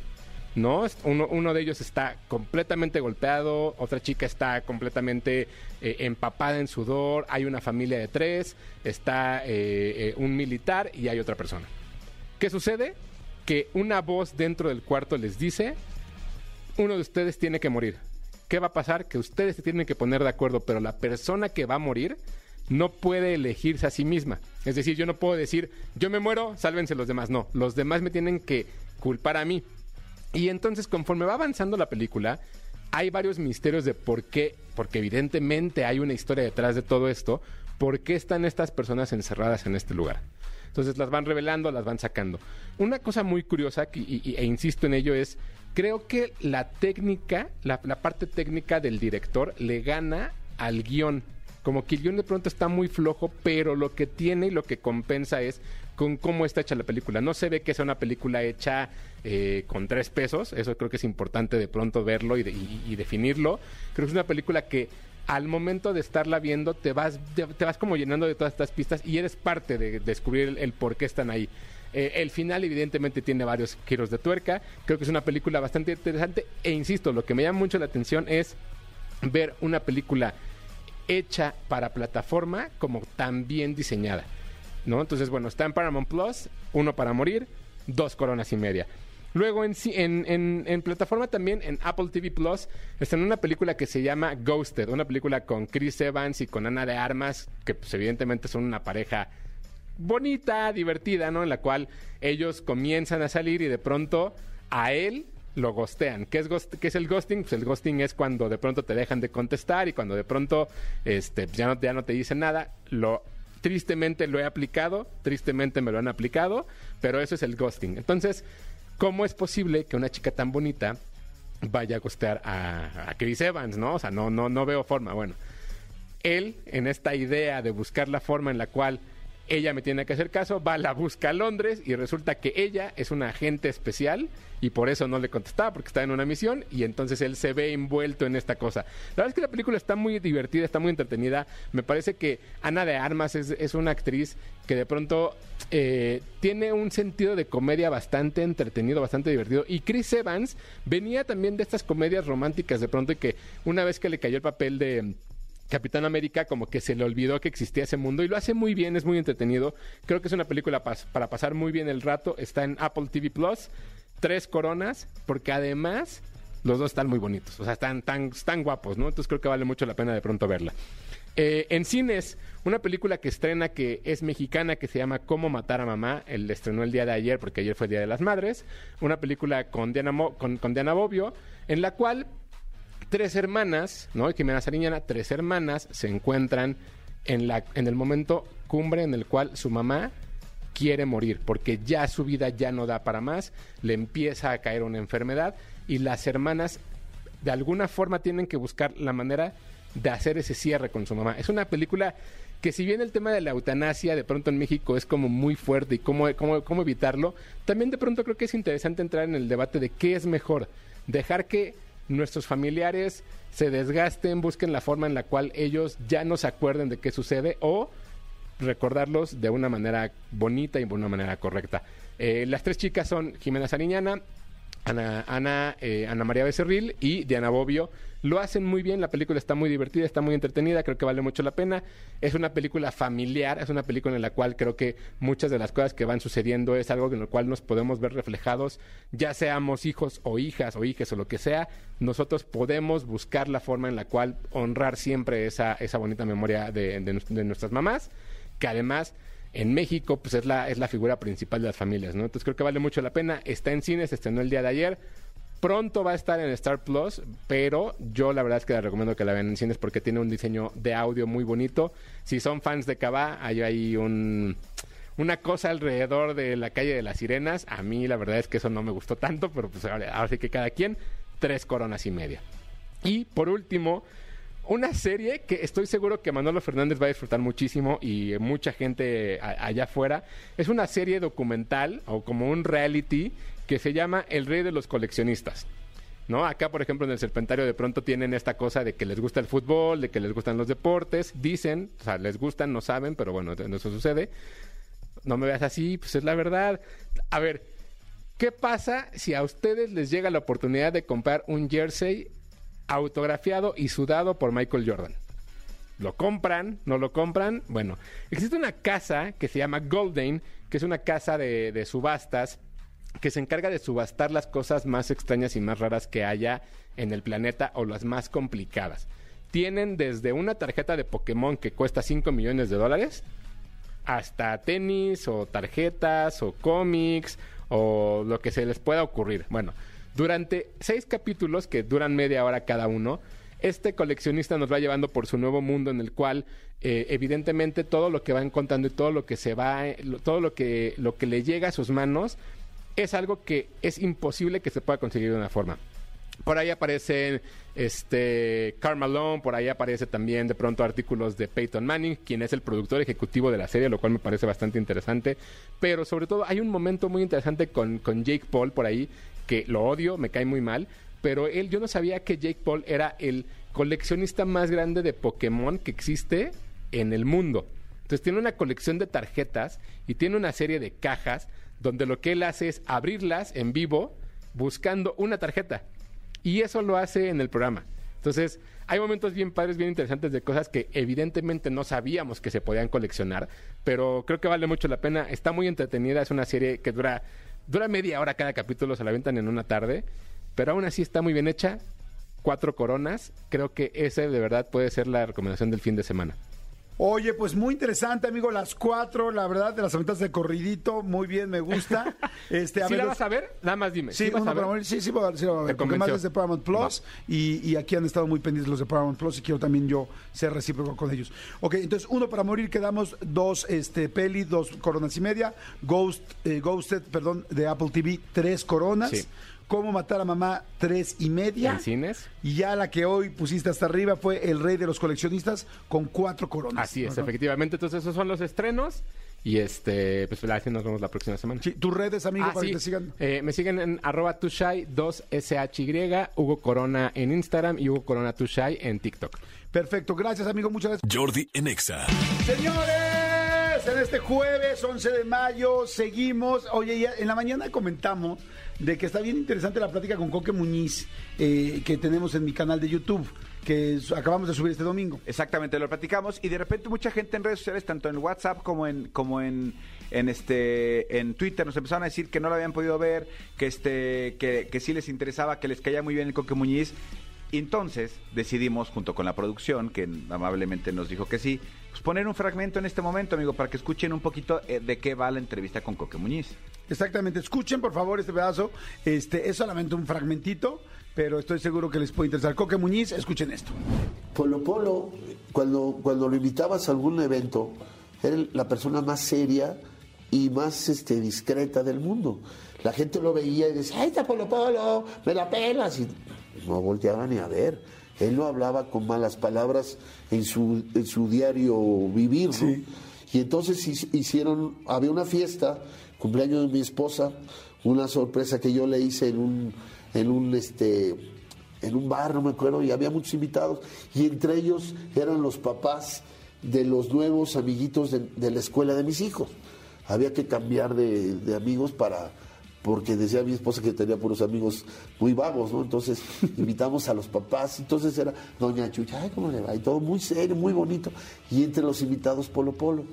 Speaker 8: ¿no? Uno, uno, de ellos está completamente golpeado, otra chica está completamente eh, empapada en sudor, hay una familia de tres, está eh, eh, un militar y hay otra persona. ¿Qué sucede? Que una voz dentro del cuarto les dice, uno de ustedes tiene que morir. ¿Qué va a pasar? Que ustedes se tienen que poner de acuerdo, pero la persona que va a morir no puede elegirse a sí misma. Es decir, yo no puedo decir, yo me muero, sálvense los demás. No, los demás me tienen que culpar a mí. Y entonces, conforme va avanzando la película, hay varios misterios de por qué, porque evidentemente hay una historia detrás de todo esto, por qué están estas personas encerradas en este lugar. Entonces las van revelando, las van sacando. Una cosa muy curiosa, y, e insisto en ello, es, creo que la técnica, la, la parte técnica del director le gana al guion. Como que el guion de pronto está muy flojo, pero lo que tiene y lo que compensa es con cómo está hecha la película. No se ve que sea una película hecha eh, con tres pesos, eso creo que es importante de pronto verlo y, de, y, y, definirlo. Creo que es una película que al momento de estarla viendo te vas, te, vas como llenando de todas estas pistas y eres parte de descubrir el, el por qué están ahí. Eh, el final evidentemente tiene varios giros de tuerca, creo que es una película bastante interesante e insisto, lo que me llama mucho la atención es ver una película hecha para plataforma como tan bien diseñada. ¿no? Entonces, bueno, está en Paramount Plus, uno para morir, dos coronas y media. Luego en, en, en, en, plataforma también, en Apple TV Plus, está en una película que se llama Ghosted, una película con Chris Evans y con Ana de Armas, que pues evidentemente son una pareja bonita, divertida, ¿no? En la cual ellos comienzan a salir y de pronto a él lo gostean. ¿Qué es, ¿Qué es el ghosting? Pues el ghosting es cuando de pronto te dejan de contestar y cuando de pronto este, ya, no, ya no te dicen nada, lo tristemente lo he aplicado, tristemente me lo han aplicado, pero eso es el ghosting. Entonces, ¿cómo es posible que una chica tan bonita vaya a costear a, a, Chris Evans, ¿no? O sea, no, no, no veo forma. Bueno, él, en esta idea de buscar la forma en la cual ella me tiene que hacer caso, va, la busca a Londres y resulta que ella es una agente especial y por eso no le contestaba porque está en una misión y entonces él se ve envuelto en esta cosa. La verdad es que la película está muy divertida, está muy entretenida. Me parece que Ana de Armas es, es una actriz que de pronto eh, tiene un sentido de comedia bastante entretenido, bastante divertido. Y Chris Evans venía también de estas comedias románticas de pronto y que una vez que le cayó el papel de Capitán América como que se le olvidó que existía ese mundo y lo hace muy bien, es muy entretenido. Creo que es una película para pasar muy bien el rato. Está en Apple TV Plus, tres coronas, porque además los dos están muy bonitos, o sea, están tan, guapos, ¿no? Entonces creo que vale mucho la pena de pronto verla. Eh, en cines, una película que estrena que es mexicana que se llama Cómo matar a mamá. El estrenó el día de ayer porque ayer fue el Día de las Madres. Una película con Diana, con, con Diana Bobbio, en la cual tres hermanas, ¿no? Jimena Sariñana, tres hermanas se encuentran en, la, en el momento cumbre en el cual su mamá quiere morir, porque ya su vida ya no da para más, le empieza a caer una enfermedad y las hermanas de alguna forma tienen que buscar la manera de hacer ese cierre con su mamá. Es una película que si bien el tema de la eutanasia de pronto en México es como muy fuerte y cómo, cómo, cómo evitarlo, también de pronto creo que es interesante entrar en el debate de qué es mejor, dejar que nuestros familiares se desgasten, busquen la forma en la cual ellos ya no se acuerden de qué sucede o recordarlos de una manera bonita y de una manera correcta. Eh, las tres chicas son Jimena Sariñana, Ana, Ana, eh, Ana María Becerril y Diana Bobbio lo hacen muy bien. La película está muy divertida, está muy entretenida, creo que vale mucho la pena. Es una película familiar, es una película en la cual creo que muchas de las cosas que van sucediendo es algo en lo cual nos podemos ver reflejados, ya seamos hijos o hijas o hijes o lo que sea. Nosotros podemos buscar la forma en la cual honrar siempre esa, esa bonita memoria de, de nues- de nuestras mamás, que además en México, pues es la, es la figura principal de las familias, ¿no? Entonces creo que vale mucho la pena. Está en cines, estrenó el día de ayer. Pronto va a estar en Star Plus, pero yo la verdad es que les recomiendo que la vean en cines porque tiene un diseño de audio muy bonito. Si son fans de Cabá, hay ahí un, una cosa alrededor de la calle de las sirenas. A mí la verdad es que eso no me gustó tanto, pero pues ahora sí que cada quien, tres coronas y media. Y por último, una serie que estoy seguro que Manolo Fernández va a disfrutar muchísimo y mucha gente allá afuera. Es una serie documental o como un reality que se llama El Rey de los Coleccionistas. ¿No? Acá, por ejemplo, en el Serpentario de pronto tienen esta cosa de que les gusta el fútbol, de que les gustan los deportes, dicen, o sea, les gustan, no saben, pero bueno, eso sucede. No me veas así, pues es la verdad. A ver, ¿qué pasa si a ustedes les llega la oportunidad de comprar un jersey autografiado y sudado por Michael Jordan? ¿Lo compran? ¿No lo compran? Bueno, existe una casa que se llama Golden, que es una casa de, subastas que se encarga de subastar las cosas más extrañas y más raras que haya en el planeta o las más complicadas. Tienen desde una tarjeta de Pokémon que cuesta 5 millones de dólares hasta tenis o tarjetas o cómics o lo que se les pueda ocurrir. Bueno, durante seis capítulos que duran media hora cada uno, este coleccionista nos va llevando por su nuevo mundo en el cual eh, evidentemente todo lo que va encontrando y todo lo que se va, todo lo que, lo que le llega a sus manos es algo que es imposible que se pueda conseguir de una forma. Por ahí aparece este Malone, por ahí aparece también de pronto artículos de Peyton Manning, quien es el productor ejecutivo de la serie, lo cual me parece bastante interesante. Pero sobre todo hay un momento muy interesante con, con Jake Paul por ahí, que lo odio, me cae muy mal, pero él, yo no sabía que Jake Paul era el coleccionista más grande de Pokémon que existe en el mundo. Entonces tiene una colección de tarjetas y tiene una serie de cajas donde lo que él hace es abrirlas en vivo buscando una tarjeta. Y eso lo hace en el programa. Entonces, hay momentos bien padres, bien interesantes de cosas que evidentemente no sabíamos que se podían coleccionar, pero creo que vale mucho la pena. Está muy entretenida, es una serie que dura, dura media hora cada capítulo, se la aventan en una tarde, pero aún así está muy bien hecha. Cuatro coronas, creo que ese de verdad puede ser la recomendación del fin de semana.
Speaker 1: Oye, pues muy interesante, amigo. Las cuatro, la verdad, de las aventas de corridito, muy bien, me gusta. Este, a
Speaker 8: ¿Sí
Speaker 1: ver,
Speaker 8: la vas a ver? Nada más dime.
Speaker 1: Sí,
Speaker 8: vas
Speaker 1: uno
Speaker 8: a ver?
Speaker 1: sí, sí, voy a- sí lo voy a ver,
Speaker 8: Te
Speaker 1: porque más es de Paramount Plus y, y aquí han estado muy pendientes los de Paramount Plus y quiero también yo ser recíproco con ellos. Ok, entonces uno para morir quedamos dos este peli, dos coronas y media, Ghost, eh, Ghosted, perdón, de Apple TV, tres coronas.
Speaker 8: Sí.
Speaker 1: Cómo matar a mamá, tres y media.
Speaker 8: En cines.
Speaker 1: Y ya la que hoy pusiste hasta arriba fue El Rey de los Coleccionistas con cuatro coronas.
Speaker 8: Así es, efectivamente. Entonces, esos son los estrenos. Y este, pues así nos vemos la próxima semana.
Speaker 1: Sí, tus redes, amigo,
Speaker 8: Ah,
Speaker 1: para
Speaker 8: sí.
Speaker 1: que te sigan.
Speaker 8: Eh, me siguen en arroba tushai 2SHY, Hugo Corona en Instagram y Hugo Corona Tushai en TikTok.
Speaker 1: Perfecto, gracias, amigo, muchas gracias.
Speaker 2: Jordi en Exa.
Speaker 1: En este jueves 11 de mayo seguimos. Oye, ya en la mañana comentamos de que está bien interesante la plática con Coque Muñiz eh, que tenemos en mi canal de YouTube, que acabamos de subir este domingo.
Speaker 3: Exactamente, lo platicamos y de repente mucha gente en redes sociales, tanto en WhatsApp como en como en, en este en Twitter, nos empezaron a decir que no lo habían podido ver, que este que, que sí les interesaba, que les caía muy bien el Coque Muñiz. Entonces decidimos, junto con la producción, que amablemente nos dijo que sí, pues poner un fragmento en este momento, amigo, para que escuchen un poquito eh, de qué va la entrevista con Coque Muñiz.
Speaker 1: Exactamente, escuchen por favor este pedazo. Este es solamente un fragmentito, pero estoy seguro que les puede interesar. Coque Muñiz, escuchen esto.
Speaker 9: Polo Polo, cuando, cuando lo invitabas a algún evento, era la persona más seria y más este, discreta del mundo. La gente lo veía y decía, ¡ay, está Polo Polo! ¡Me la pelas! Y no volteaba ni a ver. Él no hablaba con malas palabras en su, en su diario vivir, ¿no? Y entonces hic- hicieron, había una fiesta, cumpleaños de mi esposa, una sorpresa que yo le hice en un, en un este, en un bar, no me acuerdo, y había muchos invitados, y entre ellos eran los papás de los nuevos amiguitos de, de la escuela de mis hijos. Había que cambiar de, de amigos para, porque decía mi esposa que tenía puros amigos muy vagos, ¿no? Entonces invitamos a los papás, entonces era Doña Chucha, ay, ¿cómo le va? Y todo muy serio, muy bonito. Y entre los invitados, Polo Polo.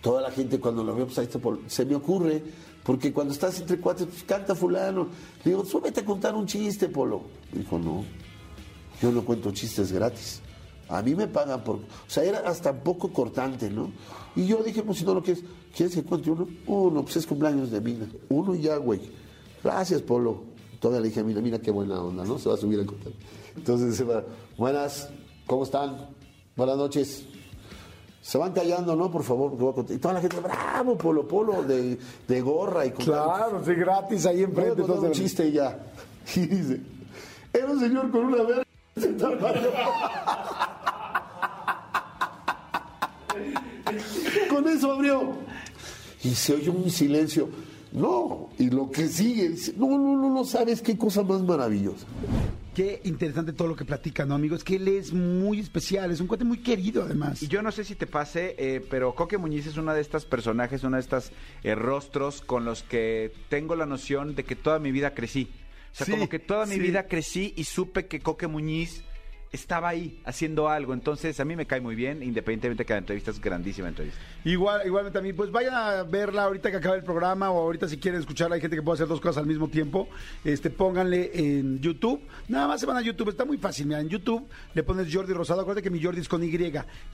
Speaker 9: Toda la gente cuando lo veo, pues ahí está Polo. Se me ocurre, porque cuando estás entre cuates, pues canta fulano. Le digo, súbete a contar un chiste, Polo. Dijo, no, yo no cuento chistes gratis. A mí me pagan por... O sea, era hasta un poco cortante, ¿no? Y yo dije, pues si no lo quieres, ¿quieres que cuente uno? Uno, pues es cumpleaños de Mina. Uno y ya, güey. Gracias, Polo. Todavía le dije a Mina, mira qué buena onda, ¿no? Se va a subir a contar. Entonces se va, buenas, ¿cómo están? Buenas noches. Se van callando, ¿no? Por favor, porque voy a contar. Y toda la gente, bravo, Polo Polo, de, de gorra y con
Speaker 1: Claro, sí, gratis ahí enfrente.
Speaker 9: contar un chiste y ya. Y dice, era un señor con una verga sentado al baño. Con eso abrió. Y se oyó un silencio. No, y lo que sigue, dice, no, no, no, no sabes qué cosa más maravillosa.
Speaker 1: Qué interesante todo lo que platica, ¿no, amigo? Es que él es muy especial, es un cuate muy querido, además.
Speaker 3: Y yo no sé si te pase, eh, pero Coque Muñiz es una de estas personajes, una de estas eh, rostros con los que tengo la noción de que toda mi vida crecí. O sea,
Speaker 1: Sí,
Speaker 3: como que toda mi
Speaker 1: sí.
Speaker 3: vida crecí y supe que Coque Muñiz estaba ahí haciendo algo. Entonces, a mí me cae muy bien, independientemente de que la entrevista es grandísima entrevista.
Speaker 1: Igual, igualmente a mí, pues vayan a verla ahorita que acabe el programa o ahorita si quieren escucharla, hay gente que puede hacer dos cosas al mismo tiempo. Este, pónganle en YouTube. Nada más se van a YouTube, está muy fácil. Mira, en YouTube le pones Jordi Rosado. Acuérdate que mi Jordi es con Y,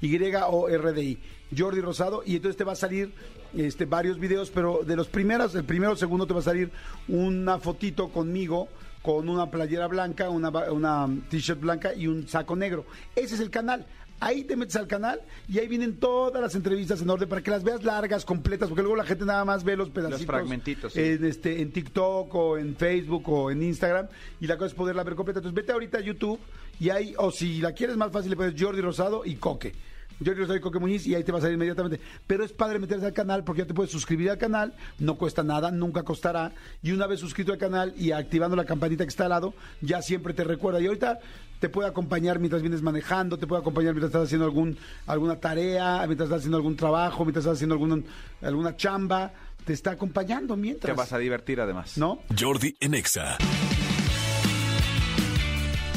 Speaker 1: Y-O-R-D-I. Jordi Rosado, y entonces te va a salir este, varios videos, pero de los primeros, el primero o segundo te va a salir una fotito conmigo con una playera blanca, una, una t-shirt blanca y un saco negro. Ese es el canal. Ahí te metes al canal y ahí vienen todas las entrevistas en orden para que las veas largas, completas, porque luego la gente nada más ve los pedacitos.
Speaker 3: fragmentitos, sí.
Speaker 1: En, este, en TikTok o en Facebook o en Instagram y la cosa es poderla ver completa. Entonces vete ahorita a YouTube y ahí, o si la quieres más fácil, le pones Jordi Rosado y Coque. Jordi Rosado y Coque Muñiz y ahí te va a salir inmediatamente. Pero es padre meterse al canal porque ya te puedes suscribir al canal, no cuesta nada, nunca costará. Y una vez suscrito al canal y activando la campanita que está al lado, ya siempre te recuerda. Y ahorita te puede acompañar mientras vienes manejando, te puede acompañar mientras estás haciendo algún, alguna tarea, mientras estás haciendo algún trabajo, mientras estás haciendo algún, alguna chamba. Te está acompañando mientras.
Speaker 3: Te vas a divertir además.
Speaker 1: ¿No?
Speaker 2: Jordi en Exa.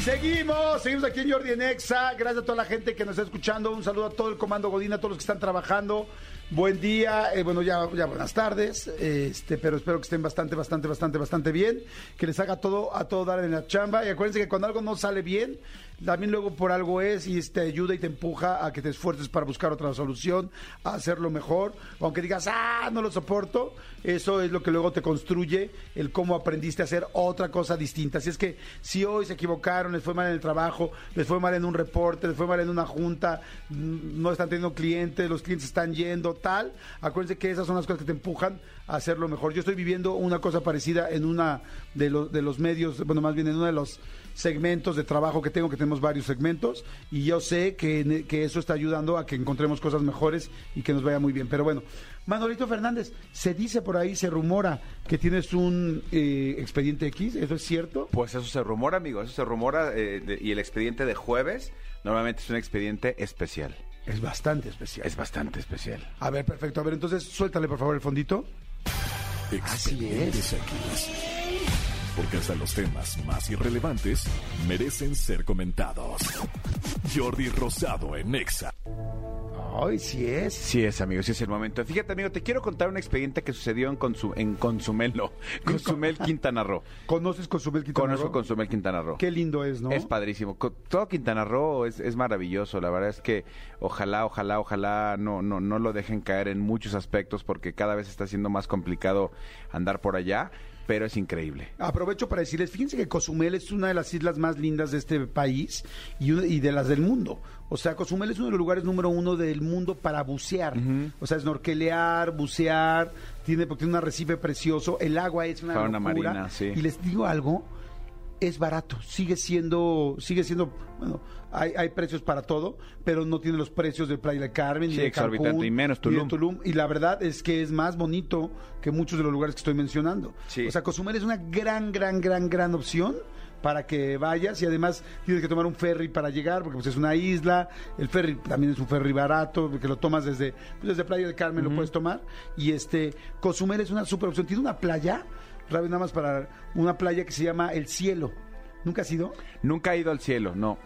Speaker 1: Seguimos, seguimos aquí en Jordi en Exa. Gracias a toda la gente que nos está escuchando. Un saludo a todo el comando Godina, a todos los que están trabajando. Buen día, eh, bueno, ya, ya buenas tardes, este, pero espero que estén bastante, bastante, bastante, bastante bien. Que les haga todo, a todo dar en la chamba. Y acuérdense que cuando algo no sale bien, también luego por algo es y te ayuda y te empuja a que te esfuerces para buscar otra solución, a hacerlo mejor. Aunque digas, ah, no lo soporto, eso es lo que luego te construye el cómo aprendiste a hacer otra cosa distinta. Así es que si hoy se equivocaron, les fue mal en el trabajo, les fue mal en un reporte, les fue mal en una junta, mm, no están teniendo clientes, los clientes están yendo, tal, acuérdense que esas son las cosas que te empujan a hacerlo mejor. Yo estoy viviendo una cosa parecida en una de, los de los medios, bueno, más bien en uno de los segmentos de trabajo que tengo, que tenemos varios segmentos, y yo sé que, que eso está ayudando a que encontremos cosas mejores y que nos vaya muy bien. Pero bueno, Manolito Fernández, se dice por ahí, se rumora que tienes un eh, expediente X, ¿eso es cierto?
Speaker 3: Pues eso se rumora, amigo, eso se rumora. eh, de- y el expediente de jueves normalmente es un expediente especial.
Speaker 1: Es bastante especial.
Speaker 3: Es bastante especial.
Speaker 1: A ver, perfecto. A ver, entonces suéltale por favor el fondito.
Speaker 2: Expedientes X. Porque hasta los temas más irrelevantes merecen ser comentados. Jordi Rosado en Exa.
Speaker 1: Ay, sí es.
Speaker 3: Sí es, amigo, sí es el momento. Fíjate, amigo, te quiero contar un expediente que sucedió en, Consu- en Consumel, no, Consumel Quintana Roo.
Speaker 1: ¿Conoces Consumel Quintana
Speaker 3: Conozco
Speaker 1: Roo?
Speaker 3: Consumel Quintana Roo.
Speaker 1: Qué lindo es, ¿no?
Speaker 3: Es padrísimo. Todo Quintana Roo es, es maravilloso. La verdad es que ojalá, ojalá, ojalá no, no, no lo dejen caer en muchos aspectos porque cada vez está siendo más complicado andar por allá, pero es increíble.
Speaker 1: Aprovecho para decirles, fíjense que Cozumel es una de las islas más lindas de este país y, y de las del mundo. O sea, Cozumel es uno de los lugares número uno del mundo para bucear. O sea, snorkelear, bucear, tiene, porque tiene un arrecife precioso, el agua es una
Speaker 3: Fauna
Speaker 1: locura.
Speaker 3: marina, sí.
Speaker 1: Y les digo algo, es barato, sigue siendo, sigue siendo, bueno, hay, hay precios para todo, pero no tiene los precios de Playa del Carmen, ni de Cancún,
Speaker 3: y menos
Speaker 1: ni de
Speaker 3: Tulum.
Speaker 1: Y la verdad es que es más bonito que muchos de los lugares que estoy mencionando.
Speaker 3: Sí.
Speaker 1: O sea, Cozumel es una gran, gran, gran, gran opción para que vayas y además tienes que tomar un ferry para llegar porque pues es una isla, el ferry también es un ferry barato, que lo tomas desde, pues, desde Playa del Carmen lo puedes tomar y este Cozumel es una super opción, tiene una playa, Ravi, nada más para una playa que se llama El Cielo. ¿Nunca has ido?
Speaker 3: Nunca ha ido al cielo, no.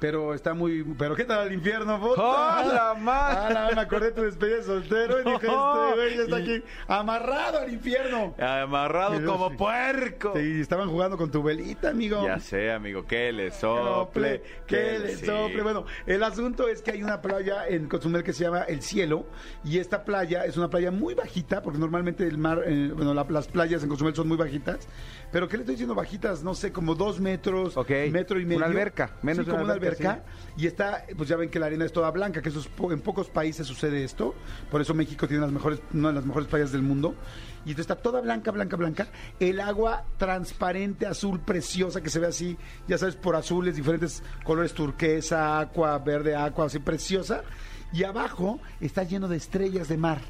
Speaker 1: Pero está muy. ¿Pero qué tal el infierno, puta?
Speaker 3: ¡Oh, la madre!
Speaker 1: Me acordé de tu despedida de soltero y dije: Este güey ya está aquí amarrado al infierno.
Speaker 3: Amarrado
Speaker 1: Pero
Speaker 3: como
Speaker 1: sí.
Speaker 3: puerco.
Speaker 1: Sí, estaban jugando con tu velita, amigo.
Speaker 3: Ya sé, amigo, que le
Speaker 1: sople, que le
Speaker 3: sí.
Speaker 1: sople. Bueno, el asunto es que hay una playa en Cozumel que se llama El Cielo y esta playa es una playa muy bajita porque normalmente el mar, eh, bueno, la- las playas en Cozumel son muy bajitas, pero ¿qué le estoy diciendo bajitas? No sé, como dos metros,
Speaker 3: Ok.
Speaker 1: metro y medio.
Speaker 3: Una alberca, menos
Speaker 1: sí,
Speaker 3: de
Speaker 1: como
Speaker 3: una
Speaker 1: una alberca. Y está, pues ya ven que la arena es toda blanca, que eso es po- en pocos países sucede esto, por eso México tiene las mejores, una de las mejores playas del mundo. Y entonces está toda blanca, blanca, blanca. El agua transparente, azul, preciosa, que se ve así, ya sabes, por azules, diferentes colores turquesa, aqua, verde, aqua, así preciosa. Y abajo está lleno de estrellas de mar.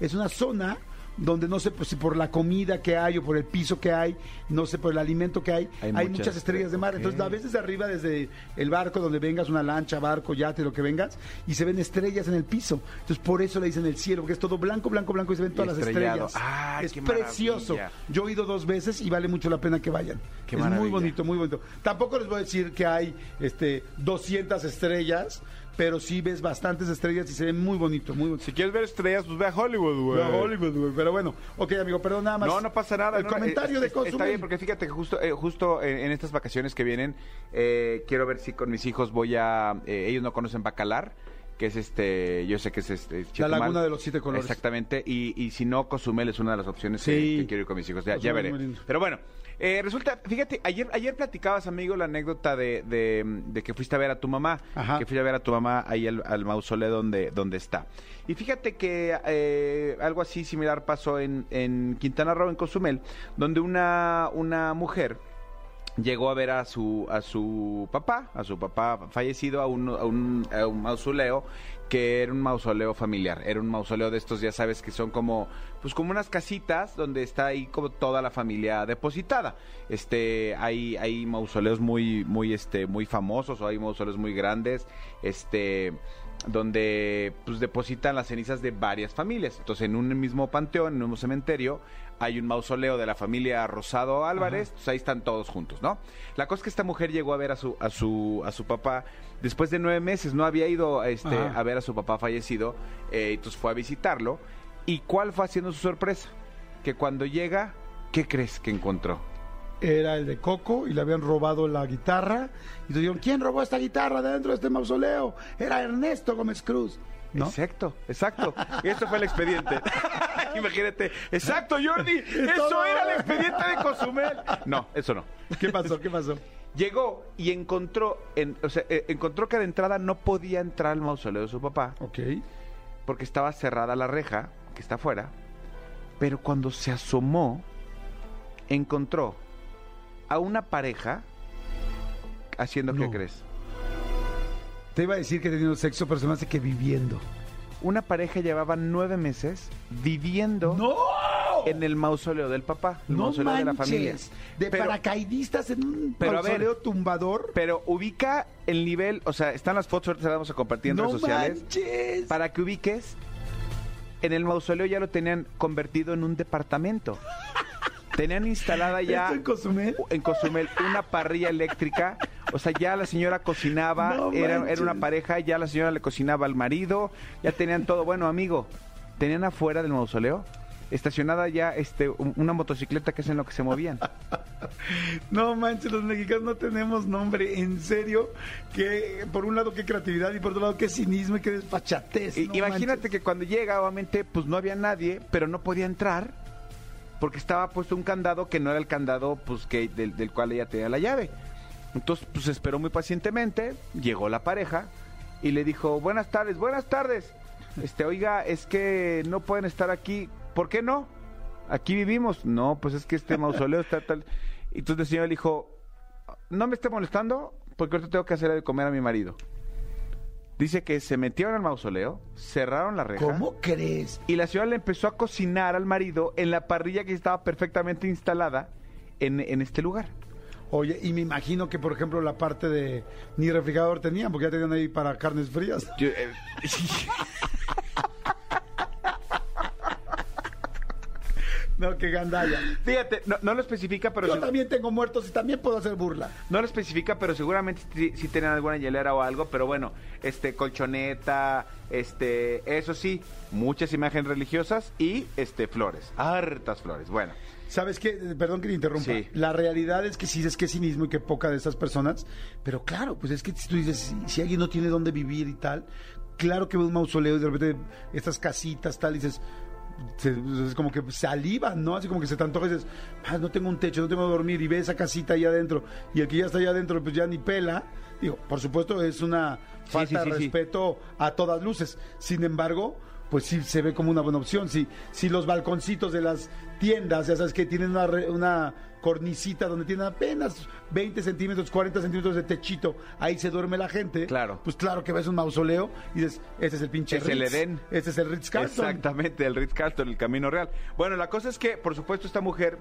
Speaker 1: Es una zona donde no sé pues, si por la comida que hay o por el piso que hay, no sé por el alimento que hay,
Speaker 3: Hay
Speaker 1: hay,
Speaker 3: muchas
Speaker 1: muchas estrellas de mar. Entonces, a veces de arriba, desde el barco donde vengas, una lancha, barco, yate, lo que vengas, y se ven estrellas en el piso. Entonces, por eso le dicen el cielo, porque es todo blanco, blanco, blanco y se ven todas las estrellas.
Speaker 3: ¡Ay,
Speaker 1: es
Speaker 3: qué
Speaker 1: precioso.
Speaker 3: maravilla!
Speaker 1: Yo he ido dos veces y vale mucho la pena que vayan.
Speaker 3: Qué
Speaker 1: es muy bonito, muy bonito. Tampoco les voy a decir que hay este 200 estrellas, pero sí ves bastantes estrellas y se ven muy bonito, muy bonito.
Speaker 3: Si quieres ver estrellas, pues ve a Hollywood, güey.
Speaker 1: A Hollywood, güey. Pero bueno, ok, amigo, perdón, nada más.
Speaker 3: No, no pasa nada.
Speaker 1: El
Speaker 3: no,
Speaker 1: comentario de Cozumel.
Speaker 3: Está bien, porque fíjate que justo, eh, justo en, en estas vacaciones que vienen, eh, quiero ver si con mis hijos voy a... eh, ellos no conocen Bacalar, que es este... Yo sé que es este...
Speaker 1: La laguna de los siete colores.
Speaker 3: Exactamente. Y, y si no, Cozumel es una de las opciones que-
Speaker 1: Sí.
Speaker 3: que, quiero ir con mis hijos. Ya, ya veré. Pero bueno, eh, resulta... Fíjate, ayer, ayer platicabas, amigo, la anécdota de, de- de que fuiste a ver a tu mamá.
Speaker 1: Ajá.
Speaker 3: Que fuiste a ver a tu mamá ahí al, al mausoleo donde, donde está. Y fíjate que eh, algo así similar pasó en, en Quintana Roo, en Cozumel, donde una, una mujer llegó a ver a su a su papá, a su papá fallecido a un, a un, a un mausoleo que era un mausoleo familiar, era un mausoleo de estos, ya sabes, que son como pues como unas casitas donde está ahí como toda la familia depositada. Este, hay hay mausoleos muy muy este muy famosos o hay mausoleos muy grandes, este donde pues depositan las cenizas de varias familias. Entonces, en un mismo panteón, en un mismo cementerio, hay un mausoleo de la familia Rosado Álvarez, pues ahí están todos juntos, ¿no? La cosa es que esta mujer llegó a ver a su, a su, a su papá después de nueve meses, no había ido este,
Speaker 1: Ajá.
Speaker 3: a ver a su papá fallecido, eh, entonces fue a visitarlo. ¿Y cuál fue haciendo su sorpresa? Que cuando llega, ¿qué crees que encontró?
Speaker 1: Era el de Coco y le habían robado la guitarra. Y te dijeron, ¿quién robó esta guitarra dentro de este mausoleo? Era Ernesto Gómez Cruz. ¿No?
Speaker 3: Exacto, exacto. Eso fue el expediente. Imagínate. Exacto, Jordi. Eso era el expediente de Cozumel. No, eso no.
Speaker 1: ¿Qué pasó? ¿Qué pasó?
Speaker 3: Llegó y encontró, en, o sea, eh, encontró que de entrada no podía entrar al mausoleo de su papá
Speaker 1: Ok.
Speaker 3: porque estaba cerrada la reja que está afuera. Pero cuando se asomó, encontró a una pareja haciendo qué
Speaker 1: No.
Speaker 3: crees?
Speaker 1: Te iba a decir que teniendo sexo, pero se me hace que viviendo.
Speaker 3: Una pareja llevaba nueve meses viviendo
Speaker 1: ¡No!
Speaker 3: En el mausoleo del papá, el
Speaker 1: no
Speaker 3: mausoleo de la familia.
Speaker 1: De
Speaker 3: Pero-
Speaker 1: paracaidistas en un
Speaker 3: pero a ver,
Speaker 1: mausoleo tumbador.
Speaker 3: Pero ubica el nivel, o sea, están las fotos, ahorita las vamos a compartir en
Speaker 1: no
Speaker 3: redes sociales.
Speaker 1: manches.
Speaker 3: Para que ubiques, en el mausoleo ya lo tenían convertido en un departamento. Tenían instalada ya
Speaker 1: ¿Esto en Cozumel?
Speaker 3: en Cozumel una parrilla eléctrica. O sea, ya la señora cocinaba,
Speaker 1: No
Speaker 3: era, era una pareja, ya la señora le cocinaba al marido, ya tenían todo. Bueno, amigo, tenían afuera del mausoleo estacionada ya este un- una motocicleta que es en lo que se movían.
Speaker 1: No manches, los mexicanos no tenemos nombre, en serio. Que por un lado qué creatividad y por otro lado qué cinismo y qué despachatez. No
Speaker 3: Imagínate
Speaker 1: manches.
Speaker 3: que cuando llega, obviamente, pues no había nadie, pero no podía entrar porque estaba puesto un candado que no era el candado pues que del, del cual ella tenía la llave. Entonces, pues esperó muy pacientemente, llegó la pareja y le dijo, buenas tardes, buenas tardes. Este, oiga, es que no pueden estar aquí. ¿Por qué no? Aquí vivimos. No, pues es que este mausoleo está tal. Y entonces el señor le dijo, no me esté molestando porque ahorita tengo que hacer de comer a mi marido. Dice que se metieron al mausoleo, cerraron la reja.
Speaker 1: ¿Cómo crees?
Speaker 3: Y la señora le empezó a cocinar al marido en la parrilla que estaba perfectamente instalada en, en este lugar.
Speaker 1: Oye, y me imagino que, por ejemplo, la parte de ni refrigerador tenían, porque ya tenían ahí para carnes frías.
Speaker 3: Yo, eh,
Speaker 1: No, que gandalla.
Speaker 3: fíjate, no, no lo especifica, pero
Speaker 1: Yo también tengo muertos y también puedo hacer burla.
Speaker 3: no lo especifica, pero seguramente sí, sí tenían alguna hielera o algo, pero bueno, este colchoneta, este, eso sí, muchas imágenes religiosas y este flores, hartas flores. Bueno,
Speaker 1: ¿Sabes qué? Eh, Perdón que te interrumpa.
Speaker 3: Sí.
Speaker 1: La realidad es que sí, es que es cinismo y que poca de estas personas. Pero claro, pues es que si tú dices, si, si alguien no tiene dónde vivir y tal, claro que ve un mausoleo y de repente estas casitas, tal, y dices, se- es como que salivan, ¿no? Así como que se te antoja y dices, "Ah, no tengo un techo, no tengo dónde dormir, y ve esa casita ahí adentro, y el que ya está allá adentro, pues ya ni pela. Digo, por supuesto, es una falta
Speaker 3: sí,
Speaker 1: de
Speaker 3: sí,
Speaker 1: respeto a todas luces. Sin embargo, pues sí se ve como una buena opción. Si, si los balconcitos de las tiendas, ya sabes que tienen una, una cornicita donde tienen apenas 20 centímetros, 40 centímetros de techito, ahí se duerme la gente.
Speaker 3: Claro.
Speaker 1: Pues claro que ves un mausoleo y dices, este es el pinche
Speaker 3: Es el Edén.
Speaker 1: Este es el Ritz Carlton.
Speaker 3: Exactamente, el Ritz Carlton, el Camino Real. Bueno, la cosa es que, por supuesto, esta mujer,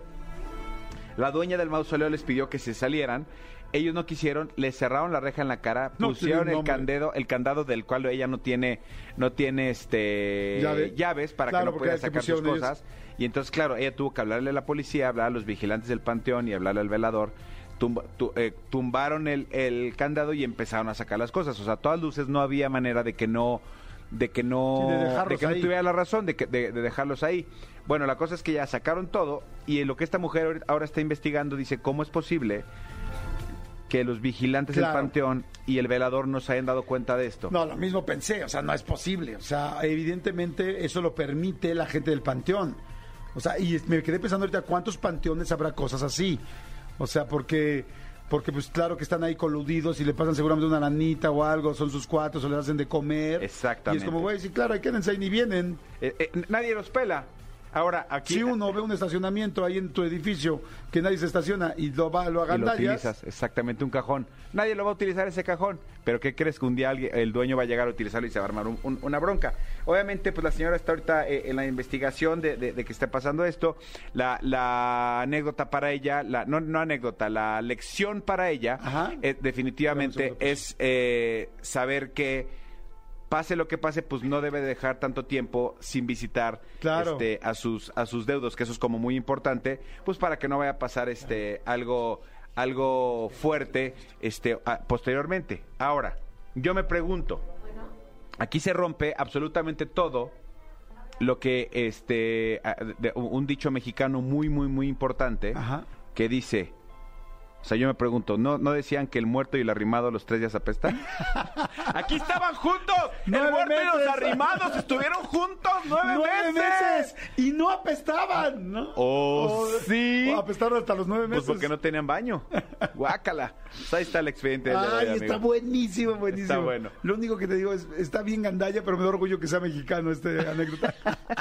Speaker 3: la dueña del mausoleo les pidió que se salieran. Ellos no quisieron, le cerraron la reja en la cara,
Speaker 1: No
Speaker 3: pusieron el candado, el candado del cual ella no tiene, no tiene este
Speaker 1: Llave.
Speaker 3: llaves para
Speaker 1: Claro,
Speaker 3: que no
Speaker 1: que
Speaker 3: sacar sus
Speaker 1: ellos.
Speaker 3: Y entonces, claro, ella tuvo que hablarle a la policía, hablar a los vigilantes del panteón y hablarle al velador. Tumba- tu- eh, tumbaron el, el candado y empezaron a sacar las cosas. O sea, a todas luces no había manera de que no de que no
Speaker 1: Sí, de
Speaker 3: que no tuviera la razón de, que, de, de dejarlos ahí. Bueno, la cosa es que ya sacaron todo y lo que esta mujer ahora está investigando dice cómo es posible que los vigilantes
Speaker 1: Claro.
Speaker 3: del panteón y el velador no se hayan dado cuenta de esto.
Speaker 1: No, lo mismo pensé, o sea, no es posible. O sea, evidentemente eso lo permite la gente del panteón. O sea, y me quedé pensando ahorita cuántos panteones habrá cosas así. O sea, porque porque pues claro que están ahí coludidos y le pasan seguramente una lanita o algo, son sus cuatro o les hacen de comer.
Speaker 3: Exactamente.
Speaker 1: Y es como, güey, sí, claro, ahí quédense ahí ni vienen.
Speaker 3: Eh, eh, nadie los pela. Ahora, aquí
Speaker 1: Si uno ve un estacionamiento ahí en tu edificio que nadie se estaciona y lo va lo
Speaker 3: y lo
Speaker 1: agandallas,
Speaker 3: utilizas, exactamente un cajón. Nadie lo va a utilizar ese cajón, pero ¿qué crees que un día alguien- el dueño va a llegar a utilizarlo y se va a armar un- un- una bronca? Obviamente, pues la señora está ahorita eh, en la investigación de, de- de que está pasando esto. La, la anécdota para ella, la, no, no anécdota, la lección para ella, eh, definitivamente
Speaker 1: segundo,
Speaker 3: es eh, saber que pase lo que pase, pues no debe dejar tanto tiempo sin visitar
Speaker 1: Claro.
Speaker 3: este, a sus a sus deudos, que eso es como muy importante, pues para que no vaya a pasar este algo algo fuerte este a- posteriormente. Ahora, yo me pregunto, aquí se rompe absolutamente todo lo que este a- de- un dicho mexicano muy muy muy importante
Speaker 1: Ajá.
Speaker 3: que dice o sea, yo me pregunto, ¿no, ¿no decían que el muerto y el arrimado los tres días apestan? ¡Aquí estaban juntos! ¡El
Speaker 1: Nueve
Speaker 3: muerto y los
Speaker 1: meses.
Speaker 3: arrimados estuvieron juntos nueve,
Speaker 1: ¡Nueve meses! Y no apestaban, ¿no?
Speaker 3: Oh, sí.
Speaker 1: o apestaron hasta los nueve meses.
Speaker 3: Pues porque no tenían baño. Guácala. Pues ahí está el expediente de
Speaker 1: Ay,
Speaker 3: hoy,
Speaker 1: está
Speaker 3: amigo.
Speaker 1: buenísimo, buenísimo.
Speaker 3: Está bueno.
Speaker 1: Lo único que te digo es, está bien gandalla, pero me da orgullo que sea mexicano este anécdota.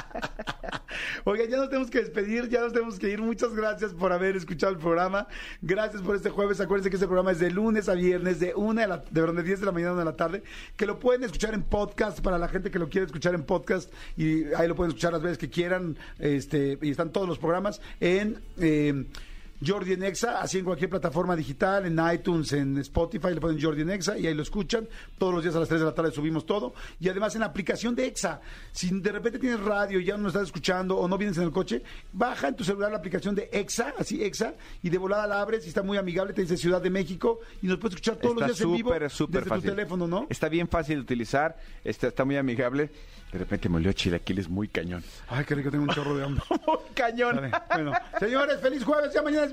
Speaker 1: Oiga, ya nos tenemos que despedir, ya nos tenemos que ir. Muchas gracias por haber escuchado el programa. Gracias por este jueves. Acuérdense que este programa es de lunes a viernes, de una de, la, de, perdón, de 10 de la mañana a 1 de la tarde, que lo pueden escuchar en podcast para la gente que lo quiere escuchar en podcast y ahí lo pueden escuchar las veces que quieran. Este, y están todos los programas en eh, Jordi en Exa, así en cualquier plataforma digital, en iTunes, en Spotify, le ponen Jordi en Exa y ahí lo escuchan. Todos los días a las 3 de la tarde subimos todo. Y además en la aplicación de Exa, si de repente tienes radio y ya no estás escuchando o no vienes en el coche, baja en tu celular la aplicación de Exa, así Exa, y de volada la abres y está muy amigable, te dice Ciudad de México y nos puedes escuchar todos
Speaker 3: Está
Speaker 1: los días en vivo
Speaker 3: súper
Speaker 1: desde
Speaker 3: fácil.
Speaker 1: tu teléfono, ¿no?
Speaker 3: Está bien fácil de utilizar, está, está muy amigable. De repente me olió chilaquiles muy cañón.
Speaker 1: Ay, qué rico, tengo un chorro de hambre.
Speaker 3: Muy cañón.
Speaker 1: Vale, Bueno, señores, feliz jueves, ya mañana es